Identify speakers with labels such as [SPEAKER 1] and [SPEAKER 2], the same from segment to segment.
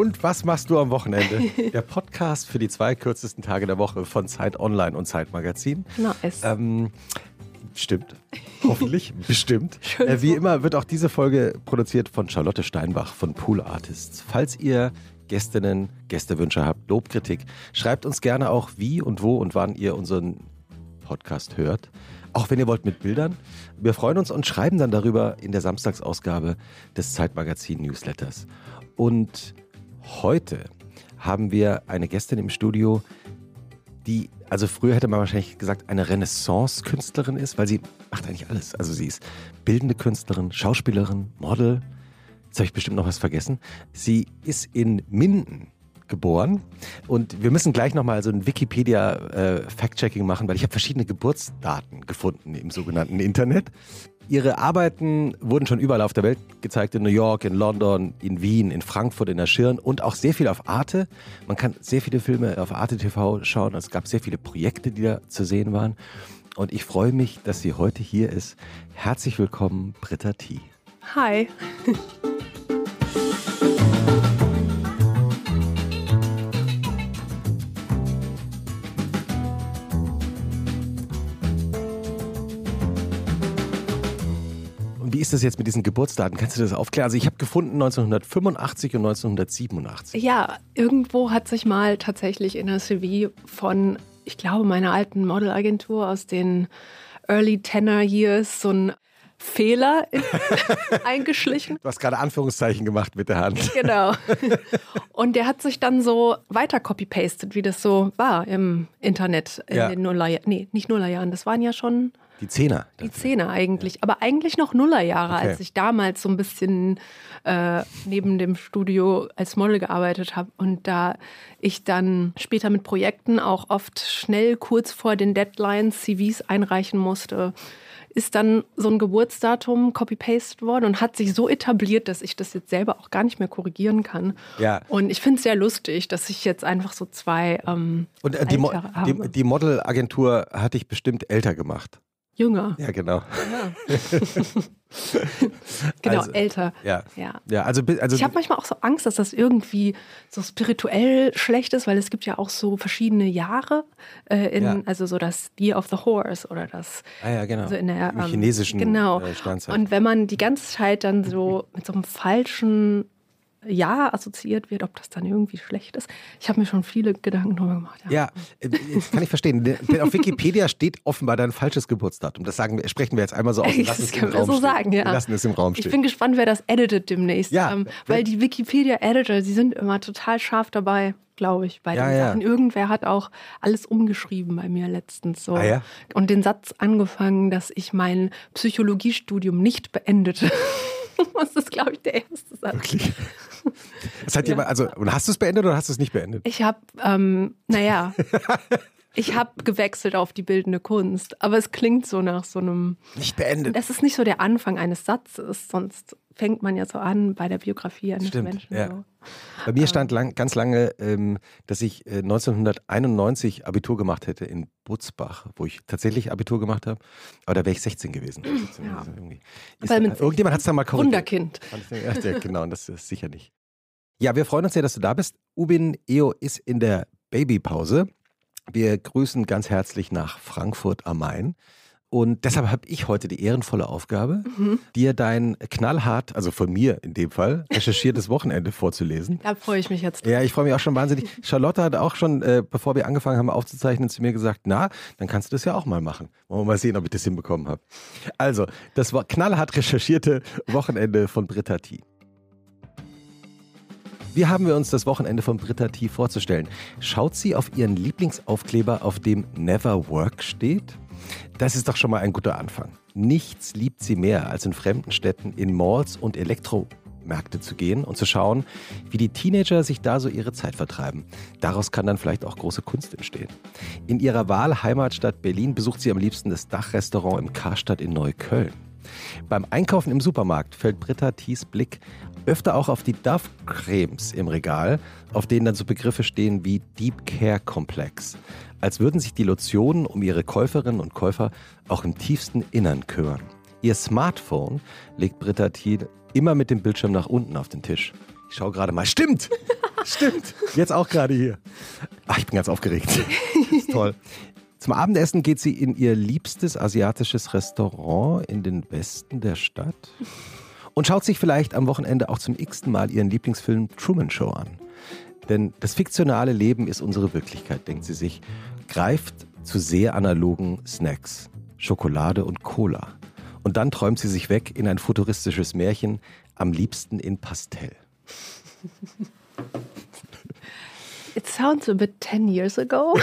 [SPEAKER 1] Und was machst du am Wochenende? Der Podcast für die zwei kürzesten Tage der Woche von Zeit Online und Zeit Magazin.
[SPEAKER 2] Nice.
[SPEAKER 1] Ähm, stimmt. Hoffentlich. Bestimmt. Äh, wie immer wird auch diese Folge produziert von Charlotte Steinbach von Pool Artists. Falls ihr Gästinnen, Gästewünsche habt, Lobkritik, schreibt uns gerne auch, wie und wo und wann ihr unseren Podcast hört. Auch wenn ihr wollt mit Bildern. Wir freuen uns und schreiben dann darüber in der Samstagsausgabe des Zeitmagazin Newsletters. Und heute haben wir eine Gästin im Studio, die, also früher hätte man wahrscheinlich gesagt, eine Renaissance-Künstlerin ist, weil sie macht eigentlich alles. Also sie ist bildende Künstlerin, Schauspielerin, Model. Jetzt habe ich bestimmt noch was vergessen. Sie ist in Minden geboren. Und wir müssen gleich nochmal so ein Wikipedia-Fact-Checking machen, weil ich habe verschiedene Geburtsdaten gefunden im sogenannten Internet. Ihre Arbeiten wurden schon überall auf der Welt gezeigt, in New York, in London, in Wien, in Frankfurt, in der Schirn und auch sehr viel auf Arte. Man kann sehr viele Filme auf Arte TV schauen. Es gab sehr viele Projekte, die da zu sehen waren. Und ich freue mich, dass sie heute hier ist. Herzlich willkommen, Britta T.
[SPEAKER 2] Hi.
[SPEAKER 1] wie ist das jetzt mit diesen Geburtsdaten? Kannst du das aufklären? Also ich habe gefunden 1985 und 1987.
[SPEAKER 2] Ja, irgendwo hat sich mal tatsächlich in der CV von, ich glaube, meiner alten Modelagentur aus den Early Tenor Years so ein Fehler in, eingeschlichen.
[SPEAKER 1] Du hast gerade Anführungszeichen gemacht mit der Hand.
[SPEAKER 2] Genau. Und der hat sich dann so weiter copy-pasted, wie das so war im Internet in
[SPEAKER 1] Ja.
[SPEAKER 2] den Nullerjahren. Nee, nicht Nullerjahren, das waren ja schon
[SPEAKER 1] Die Zehner.
[SPEAKER 2] die Zehner eigentlich. Aber eigentlich noch Nullerjahre,
[SPEAKER 1] Okay.
[SPEAKER 2] als ich damals so ein bisschen äh, neben dem Studio als Model gearbeitet habe. Und da ich dann später mit Projekten auch oft schnell kurz vor den Deadlines CVs einreichen musste, ist dann so ein Geburtsdatum copy-paste worden und hat sich so etabliert, dass ich das jetzt selber auch gar nicht mehr korrigieren kann.
[SPEAKER 1] Ja.
[SPEAKER 2] Und ich finde es sehr lustig, dass ich jetzt einfach so zwei ähm,
[SPEAKER 1] Und äh, die, Mo die,
[SPEAKER 2] habe.
[SPEAKER 1] die Modelagentur hat dich bestimmt älter gemacht.
[SPEAKER 2] Jünger.
[SPEAKER 1] Ja, genau.
[SPEAKER 2] Genau,
[SPEAKER 1] Also,
[SPEAKER 2] älter.
[SPEAKER 1] Ja.
[SPEAKER 2] Ja.
[SPEAKER 1] Ja, also, also
[SPEAKER 2] Ich habe manchmal auch so Angst, dass das irgendwie so spirituell schlecht ist, weil es gibt ja auch so verschiedene Jahre, äh, in,
[SPEAKER 1] Ja.
[SPEAKER 2] also so das Year of the Horse oder das
[SPEAKER 1] ah, ja, genau.
[SPEAKER 2] so in der ähm,
[SPEAKER 1] chinesischen
[SPEAKER 2] genau.
[SPEAKER 1] äh.
[SPEAKER 2] Und wenn man die ganze Zeit dann so mit so einem falschen Jahr assoziiert wird, ob das dann irgendwie schlecht ist. Ich habe mir schon viele Gedanken darüber gemacht.
[SPEAKER 1] ja, äh, das kann ich verstehen. Auf Wikipedia steht offenbar dein falsches Geburtsdatum. Das sagen sprechen wir jetzt einmal so aus. und
[SPEAKER 2] Das
[SPEAKER 1] lassen es
[SPEAKER 2] können
[SPEAKER 1] im
[SPEAKER 2] wir
[SPEAKER 1] Raum
[SPEAKER 2] so
[SPEAKER 1] stehen.
[SPEAKER 2] sagen, ja.
[SPEAKER 1] Wir lassen es im Raum
[SPEAKER 2] Ich
[SPEAKER 1] stehen.
[SPEAKER 2] bin gespannt, wer das editet demnächst.
[SPEAKER 1] Ja,
[SPEAKER 2] ähm, weil die Wikipedia-Editor, die sind immer total scharf dabei, glaube ich, bei
[SPEAKER 1] Ja,
[SPEAKER 2] den
[SPEAKER 1] ja.
[SPEAKER 2] Sachen. Irgendwer hat auch alles umgeschrieben bei mir letztens so.
[SPEAKER 1] Ah, ja?
[SPEAKER 2] Und den Satz angefangen, dass ich mein Psychologiestudium nicht beendete. das ist, glaube ich, der erste Satz.
[SPEAKER 1] Wirklich. Das hat jemand, also, und hast du es beendet oder hast du es nicht beendet?
[SPEAKER 2] Ich habe, ähm, naja, ich habe gewechselt auf die bildende Kunst, aber es klingt so nach so einem
[SPEAKER 1] Nicht beendet.
[SPEAKER 2] Das ist nicht so der Anfang eines Satzes, sonst fängt man ja so an bei der Biografie eines
[SPEAKER 1] Stimmt,
[SPEAKER 2] Menschen.
[SPEAKER 1] ja.
[SPEAKER 2] So.
[SPEAKER 1] Bei mir stand lang, ganz lange, ähm, dass ich äh, 1991 Abitur gemacht hätte in Butzbach, wo ich tatsächlich Abitur gemacht habe. Aber da wäre ich 16 gewesen. 17
[SPEAKER 2] Ja.
[SPEAKER 1] Ist,
[SPEAKER 2] mit
[SPEAKER 1] irgendjemand hat es da mal korrigiert.
[SPEAKER 2] Wunderkind.
[SPEAKER 1] Ja, genau, das ist sicher nicht. Ja, wir freuen uns sehr, dass du da bist. Ubin Eo ist in der Babypause. Wir grüßen ganz herzlich nach Frankfurt am Main. Und deshalb habe ich heute die ehrenvolle Aufgabe,
[SPEAKER 2] Mhm.
[SPEAKER 1] dir dein knallhart, also von mir in dem Fall, recherchiertes Wochenende vorzulesen.
[SPEAKER 2] Da freue ich mich jetzt.
[SPEAKER 1] Ja, ich freue mich auch schon wahnsinnig. Charlotte hat auch schon, äh, bevor wir angefangen haben aufzuzeichnen, zu mir gesagt, na, dann kannst du das ja auch mal machen. Wollen wir mal sehen, ob ich das hinbekommen habe. Also, das war knallhart recherchierte Wochenende von Britta T. Wie haben wir uns das Wochenende von Britta T vorzustellen? Schaut sie auf ihren Lieblingsaufkleber, auf dem Never Work steht? Das ist doch schon mal ein guter Anfang. Nichts liebt sie mehr, als in fremden Städten in Malls und Elektromärkte zu gehen und zu schauen, wie die Teenager sich da so ihre Zeit vertreiben. Daraus kann dann vielleicht auch große Kunst entstehen. In ihrer Wahlheimatstadt Berlin besucht sie am liebsten das Dachrestaurant im Karstadt in Neukölln. Beim Einkaufen im Supermarkt fällt Britta Thies Blick öfter auch auf die Dove-Cremes im Regal, auf denen dann so Begriffe stehen wie Deep Care Komplex. Als würden sich die Lotionen um ihre Käuferinnen und Käufer auch im tiefsten Innern kümmern. Ihr Smartphone legt Britta Thiel immer mit dem Bildschirm nach unten auf den Tisch. Ich schaue gerade mal. Stimmt! Stimmt. Jetzt auch gerade hier. Ach, ich bin ganz aufgeregt. ist toll. Zum Abendessen geht sie in ihr liebstes asiatisches Restaurant in den Westen der Stadt und schaut sich vielleicht am Wochenende auch zum x-ten Mal ihren Lieblingsfilm Truman Show an. Denn das fiktionale Leben ist unsere Wirklichkeit, denkt sie sich, greift zu sehr analogen Snacks, Schokolade und Cola. Und dann träumt sie sich weg in ein futuristisches Märchen, am liebsten in Pastell.
[SPEAKER 2] It sounds a bit 10 years ago.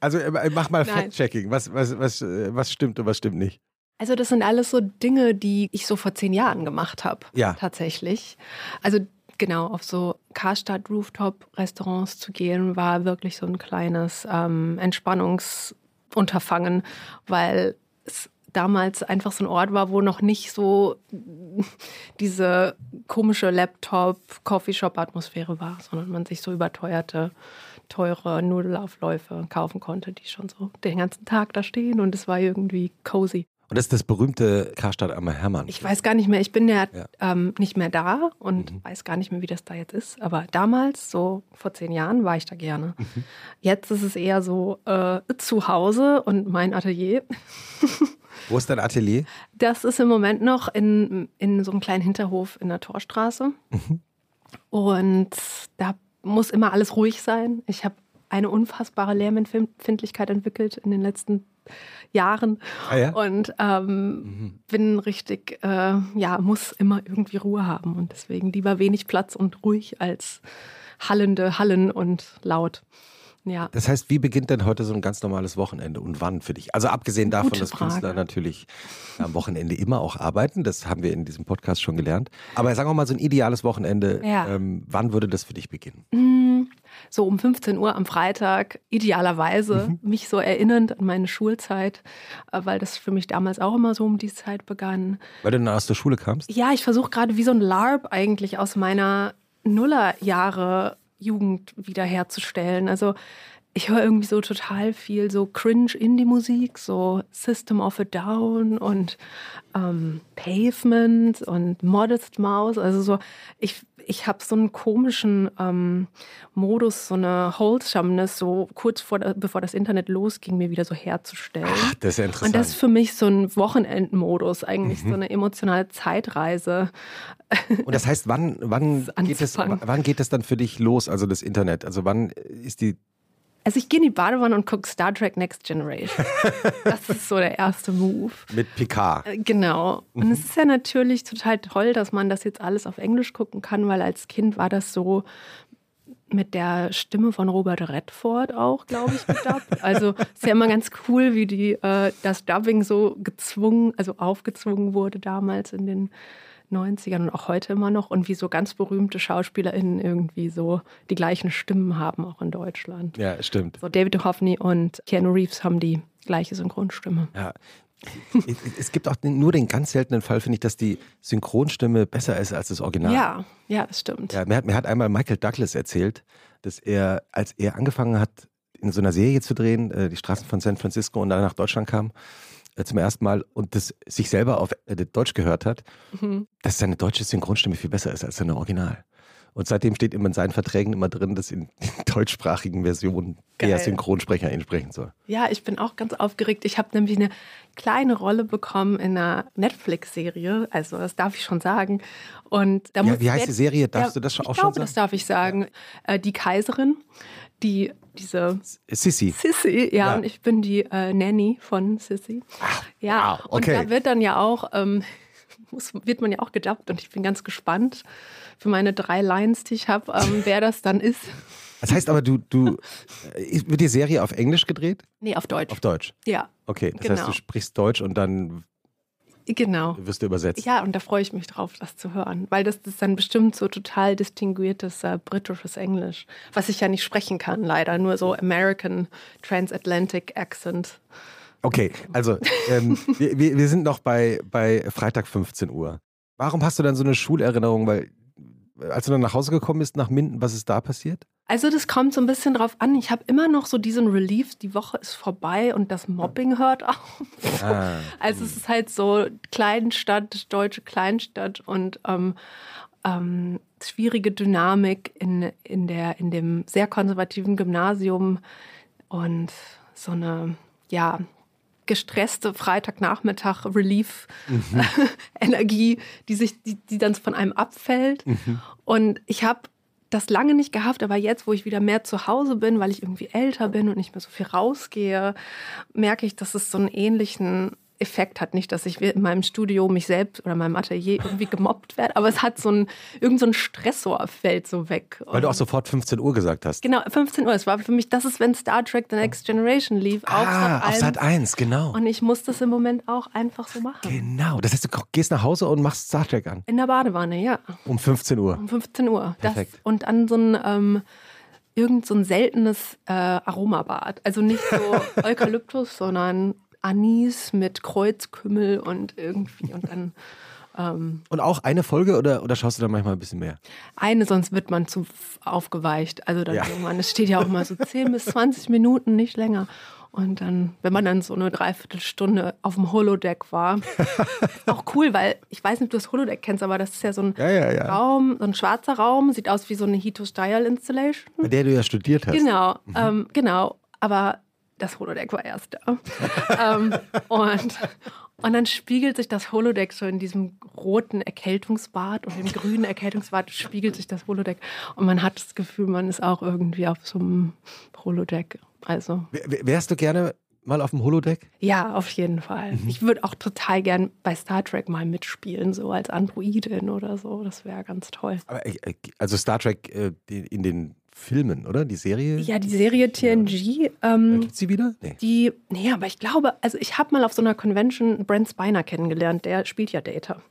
[SPEAKER 1] also äh, mach mal Fact-Checking. Was, was, was, äh, was stimmt und was stimmt nicht?
[SPEAKER 2] Also das sind alles so Dinge, die ich so vor zehn Jahren gemacht habe.
[SPEAKER 1] Ja.
[SPEAKER 2] Tatsächlich. Also genau, auf so Karstadt Rooftop Restaurants zu gehen, war wirklich so ein kleines ähm, Entspannungsunterfangen, weil es damals einfach so ein Ort war, wo noch nicht so diese komische Laptop-Coffeeshop-Atmosphäre war, sondern man sich so überteuerte, teure Nudelaufläufe kaufen konnte, die schon so den ganzen Tag da stehen und es war irgendwie cozy.
[SPEAKER 1] Und das ist das berühmte Karstadt am Hermann.
[SPEAKER 2] Ich weiß gar nicht mehr, ich bin ja, ja. Ähm, nicht mehr da und mhm. weiß gar nicht mehr, wie das da jetzt ist. Aber damals, so vor zehn Jahren, war ich da gerne. Mhm. Jetzt ist es eher so äh, zu Hause und mein Atelier.
[SPEAKER 1] Wo ist dein Atelier?
[SPEAKER 2] Das ist im Moment noch in, in so einem kleinen Hinterhof in der Torstraße. Mhm. Und da muss immer alles ruhig sein. Ich habe eine unfassbare Lärmempfindlichkeit entwickelt in den letzten Jahren
[SPEAKER 1] ah, ja?
[SPEAKER 2] und ähm, mhm. bin richtig, äh, ja, muss immer irgendwie Ruhe haben und deswegen lieber wenig Platz und ruhig als hallende Hallen und laut. Ja.
[SPEAKER 1] Das heißt, wie beginnt denn heute so ein ganz normales Wochenende und wann für dich? Also abgesehen davon, Gute dass Frage. Künstler natürlich am Wochenende immer auch arbeiten, das haben wir in diesem Podcast schon gelernt. Aber sagen wir mal so ein ideales Wochenende, ja. ähm, wann würde das für dich beginnen?
[SPEAKER 2] Mm, so um 15 Uhr am Freitag, idealerweise, mhm. mich so erinnernd an meine Schulzeit, äh, weil das für mich damals auch immer so um die Zeit begann.
[SPEAKER 1] Weil du dann aus der Schule kamst?
[SPEAKER 2] Ja, ich versuche gerade wie so ein LARP eigentlich aus meiner Nullerjahre Jugend wiederherzustellen. Also ich höre irgendwie so total viel so cringe Indie-Musik, so System of a Down und ähm, Pavement und Modest Mouse. Also so, ich, ich habe so einen komischen ähm, Modus, so eine Wholesomeness, so kurz vor, bevor das Internet losging, mir wieder so herzustellen.
[SPEAKER 1] Ach, das ist ja interessant.
[SPEAKER 2] Und das ist für mich so ein Wochenendmodus, eigentlich mhm. so eine emotionale Zeitreise.
[SPEAKER 1] Und das heißt, wann, wann, geht es, wann geht es dann für dich los, also das Internet? Also wann ist die
[SPEAKER 2] also ich gehe in die Badewanne und gucke Star Trek Next Generation. Das ist so der erste Move.
[SPEAKER 1] Mit Picard.
[SPEAKER 2] Äh, genau. Und mhm. es ist ja natürlich total toll, dass man das jetzt alles auf Englisch gucken kann, weil als Kind war das so mit der Stimme von Robert Redford auch, glaube ich, gedubbt. Also ist ja immer ganz cool, wie die äh, das Dubbing so gezwungen, also aufgezwungen wurde damals in den 90ern und auch heute immer noch und wie so ganz berühmte SchauspielerInnen irgendwie so die gleichen Stimmen haben, auch in Deutschland.
[SPEAKER 1] Ja, stimmt.
[SPEAKER 2] So David Duchovny und Keanu Reeves haben die gleiche Synchronstimme.
[SPEAKER 1] Ja. es gibt auch nur den ganz seltenen Fall, finde ich, dass die Synchronstimme besser ist als das Original.
[SPEAKER 2] Ja, ja, das stimmt.
[SPEAKER 1] Ja, mir, hat, mir hat einmal Michael Douglas erzählt, dass er, als er angefangen hat, in so einer Serie zu drehen, äh, die Straßen von San Francisco und dann nach Deutschland kam, zum ersten Mal und das sich selber auf äh, Deutsch gehört hat, mhm. dass seine deutsche Synchronstimme viel besser ist als seine Original. Und seitdem steht immer in seinen Verträgen immer drin, dass in deutschsprachigen Versionen Geil. der Synchronsprecher ihn sprechen soll.
[SPEAKER 2] Ja, ich bin auch ganz aufgeregt. Ich habe nämlich eine kleine Rolle bekommen in einer Netflix-Serie. Also das darf ich schon sagen. Und da
[SPEAKER 1] ja, wie heißt die Serie? Darfst ja, du das schon auch
[SPEAKER 2] ich
[SPEAKER 1] glaube, schon
[SPEAKER 2] sagen? Das darf ich sagen. Ja. Äh, die Kaiserin, die diese
[SPEAKER 1] Sissy.
[SPEAKER 2] Sissy, ja, ja, und ich bin die äh, Nanny von Sissy.
[SPEAKER 1] Ach,
[SPEAKER 2] ja,
[SPEAKER 1] wow, okay.
[SPEAKER 2] und da wird dann ja auch, ähm, muss, wird man ja auch gedubbt und ich bin ganz gespannt für meine drei Lines, die ich habe, ähm, wer das dann ist.
[SPEAKER 1] Das heißt aber, du, du, äh, wird die Serie auf Englisch gedreht?
[SPEAKER 2] Nee, auf Deutsch.
[SPEAKER 1] Auf Deutsch?
[SPEAKER 2] Ja.
[SPEAKER 1] Okay, das genau. heißt, du sprichst Deutsch und dann
[SPEAKER 2] Genau.
[SPEAKER 1] Wirst du übersetzt.
[SPEAKER 2] Ja, und da freue ich mich drauf, das zu hören. Weil das ist dann bestimmt so total distinguiertes äh, britisches Englisch, was ich ja nicht sprechen kann, leider. Nur so American Transatlantic Accent.
[SPEAKER 1] Okay, also ähm, wir, wir sind noch bei, bei Freitag 15 Uhr. Warum hast du dann so eine Schulerinnerung? Weil als du dann nach Hause gekommen bist nach Minden, was ist da passiert?
[SPEAKER 2] Also das kommt so ein bisschen drauf an. Ich habe immer noch so diesen Relief, die Woche ist vorbei und das Mobbing hört auf. Ah. Also es ist halt so Kleinstadt, deutsche Kleinstadt und ähm, ähm, schwierige Dynamik in, in, der, in dem sehr konservativen Gymnasium und so eine, ja, gestresste Freitagnachmittag Relief mhm. Energie, die sich die, die dann von einem abfällt mhm. und ich habe das lange nicht gehabt, aber jetzt, wo ich wieder mehr zu Hause bin, weil ich irgendwie älter bin und nicht mehr so viel rausgehe, merke ich, dass es so einen ähnlichen Effekt hat. Nicht, dass ich in meinem Studio mich selbst oder meinem Atelier irgendwie gemobbt werde, aber es hat so ein, irgend so ein Stressor fällt so weg.
[SPEAKER 1] Weil du auch sofort 15 Uhr gesagt hast.
[SPEAKER 2] Genau, 15 Uhr. Es war für mich, das ist, wenn Star Trek The Next Generation lief.
[SPEAKER 1] Ah, auf Sat 1, genau.
[SPEAKER 2] Und ich muss das im Moment auch einfach so machen.
[SPEAKER 1] Genau. Das heißt, du gehst nach Hause und machst Star Trek an.
[SPEAKER 2] In der Badewanne, ja.
[SPEAKER 1] Um 15 Uhr.
[SPEAKER 2] Um 15 Uhr. Perfekt. Das, und an so ein ähm, irgend so ein seltenes äh, Aromabad. Also nicht so Eukalyptus, sondern Anis mit Kreuzkümmel und irgendwie und dann.
[SPEAKER 1] Ähm, und auch eine Folge oder, oder schaust du da manchmal ein bisschen mehr?
[SPEAKER 2] Eine, sonst wird man zu aufgeweicht. Also dann ja. irgendwann, es steht ja auch mal so 10 bis 20 Minuten, nicht länger. Und dann, wenn man dann so eine Dreiviertelstunde auf dem Holodeck war, auch cool, weil ich weiß nicht, ob du das Holodeck kennst, aber das ist ja so ein
[SPEAKER 1] ja, ja, ja.
[SPEAKER 2] Raum, so ein schwarzer Raum, sieht aus wie so eine Hito-Style-Installation.
[SPEAKER 1] Bei der du ja studiert hast.
[SPEAKER 2] Genau, mhm. ähm, genau. Aber das Holodeck war erst da. ähm, und, und dann spiegelt sich das Holodeck so in diesem roten Erkältungsbad und im grünen Erkältungsbad spiegelt sich das Holodeck. Und man hat das Gefühl, man ist auch irgendwie auf so einem Holodeck. Also.
[SPEAKER 1] Wärst du gerne mal auf dem Holodeck?
[SPEAKER 2] Ja, auf jeden Fall. Mhm. Ich würde auch total gern bei Star Trek mal mitspielen, so als Androidin oder so. Das wäre ganz toll.
[SPEAKER 1] Aber, äh, also Star Trek äh, in den Filmen, oder? Die Serie?
[SPEAKER 2] Ja, die Serie TNG.
[SPEAKER 1] Ja. Ähm, Gibt sie wieder?
[SPEAKER 2] Nee. Die, nee, aber ich glaube, also ich habe mal auf so einer Convention Brent Spiner kennengelernt, der spielt ja Data.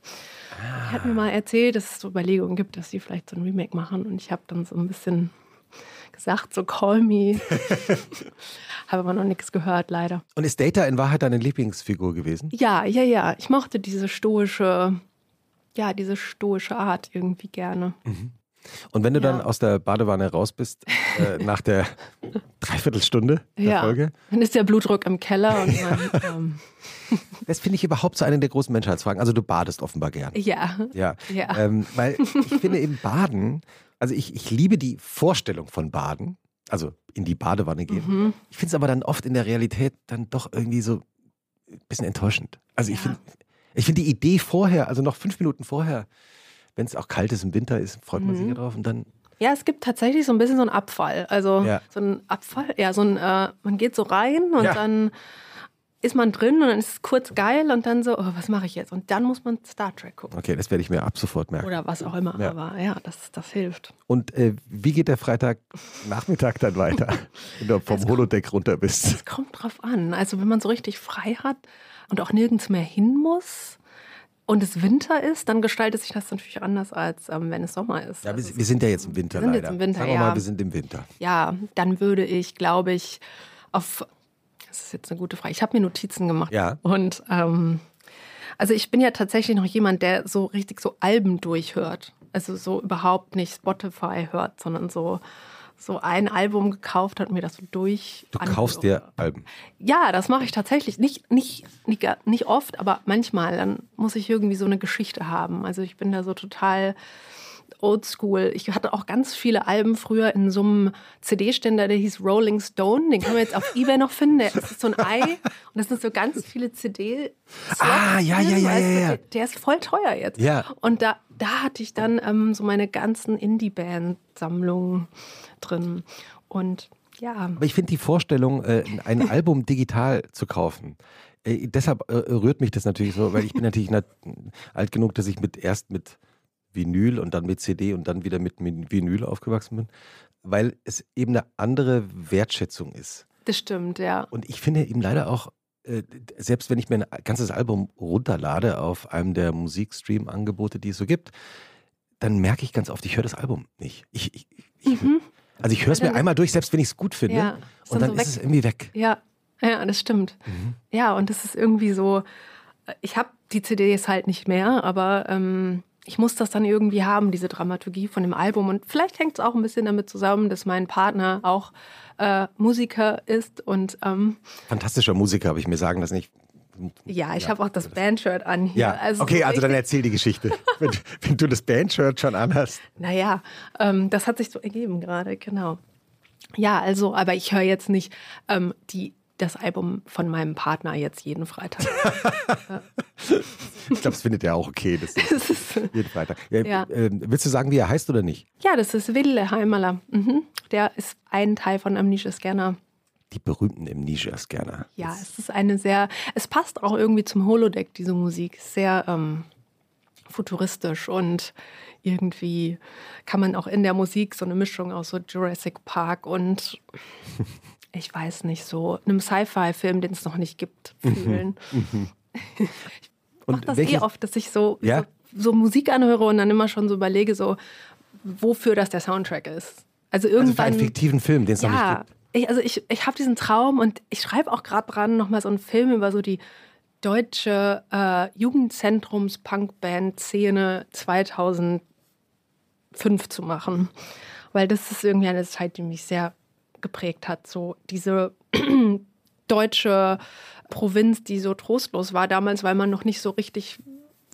[SPEAKER 2] Ah. Er hat mir mal erzählt, dass es so Überlegungen gibt, dass sie vielleicht so ein Remake machen und ich habe dann so ein bisschen gesagt, so call me. habe aber noch nichts gehört, leider.
[SPEAKER 1] Und ist Data in Wahrheit deine Lieblingsfigur gewesen?
[SPEAKER 2] Ja, ja, ja. Ich mochte diese stoische, ja, diese stoische Art irgendwie gerne. Mhm.
[SPEAKER 1] Und wenn du ja. dann aus der Badewanne raus bist, äh, nach der Dreiviertelstunde der ja. Folge.
[SPEAKER 2] Dann ist der Blutdruck im Keller und man.
[SPEAKER 1] ähm. Das finde ich überhaupt so eine der großen Menschheitsfragen. Also du badest offenbar gern.
[SPEAKER 2] Ja.
[SPEAKER 1] Ja. ja. Ähm, weil ich finde eben Baden, also ich, ich liebe die Vorstellung von Baden, also in die Badewanne gehen. Mhm. Ich finde es aber dann oft in der Realität dann doch irgendwie so ein bisschen enttäuschend. Also ich finde ich finde die Idee vorher, also noch fünf Minuten vorher, wenn es auch kalt ist im Winter ist, freut man mhm. sich ja drauf und dann.
[SPEAKER 2] Ja, es gibt tatsächlich so ein bisschen so einen Abfall. Also ja. so ein Abfall, ja, so ein, äh, man geht so rein und ja. dann ist man drin und dann ist es kurz geil und dann so, oh, was mache ich jetzt? Und dann muss man Star Trek gucken.
[SPEAKER 1] Okay, das werde ich mir ab sofort merken.
[SPEAKER 2] Oder was auch immer, ja. aber ja, das, das hilft.
[SPEAKER 1] Und äh, wie geht der Freitagnachmittag dann weiter, wenn du vom Holodeck runter bist?
[SPEAKER 2] Es kommt drauf an. Also wenn man so richtig frei hat und auch nirgends mehr hin muss, und es Winter ist, dann gestaltet sich das natürlich anders, als ähm, wenn es Sommer ist.
[SPEAKER 1] Ja, wir, also wir, sind ja jetzt im Winter
[SPEAKER 2] wir sind
[SPEAKER 1] leider.
[SPEAKER 2] Jetzt im Winter,
[SPEAKER 1] Sagen wir
[SPEAKER 2] ja.
[SPEAKER 1] mal, wir sind im Winter.
[SPEAKER 2] Ja, dann würde ich, glaube ich, auf. Das ist jetzt eine gute Frage. Ich habe mir Notizen gemacht.
[SPEAKER 1] Ja.
[SPEAKER 2] Und ähm, also ich bin ja tatsächlich noch jemand, der so richtig so Alben durchhört. Also so überhaupt nicht Spotify hört, sondern so so ein Album gekauft hat und mir das so durch.
[SPEAKER 1] Du kaufst dir Alben?
[SPEAKER 2] Ja, das mache ich tatsächlich. Nicht, nicht, nicht, nicht oft, aber manchmal. Dann muss ich irgendwie so eine Geschichte haben. Also ich bin da so total oldschool. Ich hatte auch ganz viele Alben früher in so einem CD-Ständer, der hieß Rolling Stone. Den kann man jetzt auf Ebay noch finden. Der ist so ein Ei und das sind so ganz viele CD.
[SPEAKER 1] Ah, ja, ja, ja, ja, ja.
[SPEAKER 2] Der ist voll teuer jetzt.
[SPEAKER 1] Ja.
[SPEAKER 2] Und da, da hatte ich dann ähm, so meine ganzen Indie-Band-Sammlungen drin. Und ja.
[SPEAKER 1] Aber ich finde die Vorstellung, äh, ein Album digital zu kaufen, äh, deshalb äh, rührt mich das natürlich so, weil ich bin natürlich alt genug, dass ich mit erst mit Vinyl und dann mit CD und dann wieder mit Vinyl aufgewachsen bin, weil es eben eine andere Wertschätzung ist.
[SPEAKER 2] Das stimmt, ja.
[SPEAKER 1] Und ich finde eben leider auch, selbst wenn ich mir ein ganzes Album runterlade auf einem der Musikstream-Angebote, die es so gibt, dann merke ich ganz oft, ich höre das Album nicht. Ich, ich, ich, mhm. Also ich höre es mir einmal durch, selbst wenn ich es gut finde. Ja, und dann, so ist es irgendwie weg.
[SPEAKER 2] Ja, ja, das stimmt. Mhm. Ja, und das ist irgendwie so, ich habe die CDs halt nicht mehr, aber ähm, ich muss das dann irgendwie haben, diese Dramaturgie von dem Album. Und vielleicht hängt es auch ein bisschen damit zusammen, dass mein Partner auch äh, Musiker ist und ähm,
[SPEAKER 1] fantastischer Musiker, habe ich mir sagen das nicht
[SPEAKER 2] Ja, ich habe auch das Bandshirt an hier.
[SPEAKER 1] Ja, also okay, also dann erzähl die Geschichte, wenn, wenn, du das Bandshirt schon anhast.
[SPEAKER 2] Naja, ähm, das hat sich so ergeben gerade, genau. Ja, also, aber ich höre jetzt nicht ähm, die das Album von meinem Partner jetzt jeden Freitag.
[SPEAKER 1] ich glaube, das findet er auch okay. Das ist jeden Freitag. Ja, ja. Äh, willst du sagen, wie er heißt oder nicht?
[SPEAKER 2] Ja, das ist Wille Heimerler. Mhm. Der ist ein Teil von Amnesia Scanner.
[SPEAKER 1] Die berühmten Amnesia Scanner.
[SPEAKER 2] Ja, es ist eine sehr, es passt auch irgendwie zum Holodeck, diese Musik. Sehr ähm, futuristisch und irgendwie kann man auch in der Musik so eine Mischung aus so Jurassic Park und ich weiß nicht, so einem Sci-Fi-Film, den es noch nicht gibt, mhm. fühlen. Mhm. ich mache das welche? eh oft, dass ich so, ja? so, so, Musik anhöre und dann immer schon so überlege, so, wofür das der Soundtrack ist. Also irgendwann. Also für
[SPEAKER 1] einen fiktiven Film, den es ja, noch nicht gibt.
[SPEAKER 2] Ich, also ich, ich habe diesen Traum und ich schreibe auch gerade dran, nochmal so einen Film über so die deutsche äh, Jugendzentrums-Punkband-Szene 2005 zu machen. Weil das ist irgendwie eine Zeit, die mich sehr geprägt hat. So diese deutsche Provinz, die so trostlos war damals, weil man noch nicht so richtig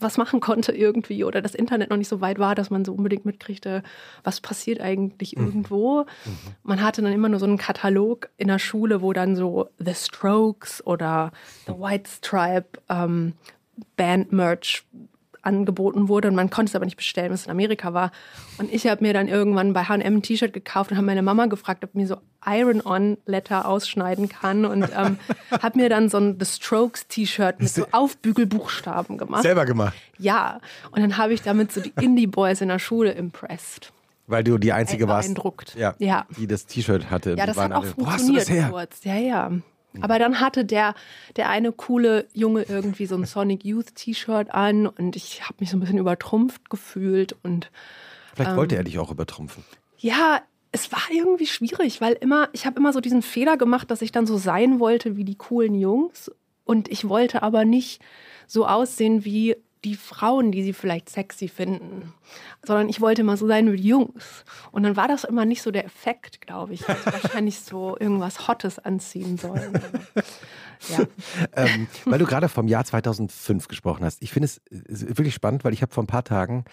[SPEAKER 2] was machen konnte irgendwie oder das Internet noch nicht so weit war, dass man so unbedingt mitkriegte, was passiert eigentlich mhm. irgendwo. Mhm. Man hatte dann immer nur so einen Katalog in der Schule, wo dann so The Strokes oder The White Stripe ähm, Band-Merch angeboten wurde und man konnte es aber nicht bestellen, weil es in Amerika war. Und ich habe mir dann irgendwann bei H&M ein T-Shirt gekauft und habe meine Mama gefragt, ob mir so Iron-On-Letter ausschneiden kann und ähm, habe mir dann so ein The Strokes T-Shirt mit so Aufbügelbuchstaben gemacht.
[SPEAKER 1] Selber gemacht?
[SPEAKER 2] Ja. Und dann habe ich damit so die Indie-Boys in der Schule impressed.
[SPEAKER 1] Weil du die Einzige warst,
[SPEAKER 2] ja,
[SPEAKER 1] ja. die das T-Shirt hatte.
[SPEAKER 2] Ja, das hat auch alle, funktioniert kurz. Ja, ja. Aber dann hatte der, der eine coole Junge irgendwie so ein Sonic Youth T-Shirt an und ich habe mich so ein bisschen übertrumpft gefühlt und
[SPEAKER 1] Vielleicht ähm, wollte er dich auch übertrumpfen.
[SPEAKER 2] Ja, es war irgendwie schwierig, weil immer, ich habe immer so diesen Fehler gemacht, dass ich dann so sein wollte wie die coolen Jungs und ich wollte aber nicht so aussehen wie die Frauen, die sie vielleicht sexy finden, sondern ich wollte immer so sein wie die Jungs. Und dann war das immer nicht so der Effekt, glaube ich. Hätte wahrscheinlich so irgendwas Hottes anziehen sollen.
[SPEAKER 1] Ja. ähm, weil du gerade vom Jahr 2005 gesprochen hast. Ich finde es wirklich spannend, weil ich habe vor ein paar Tagen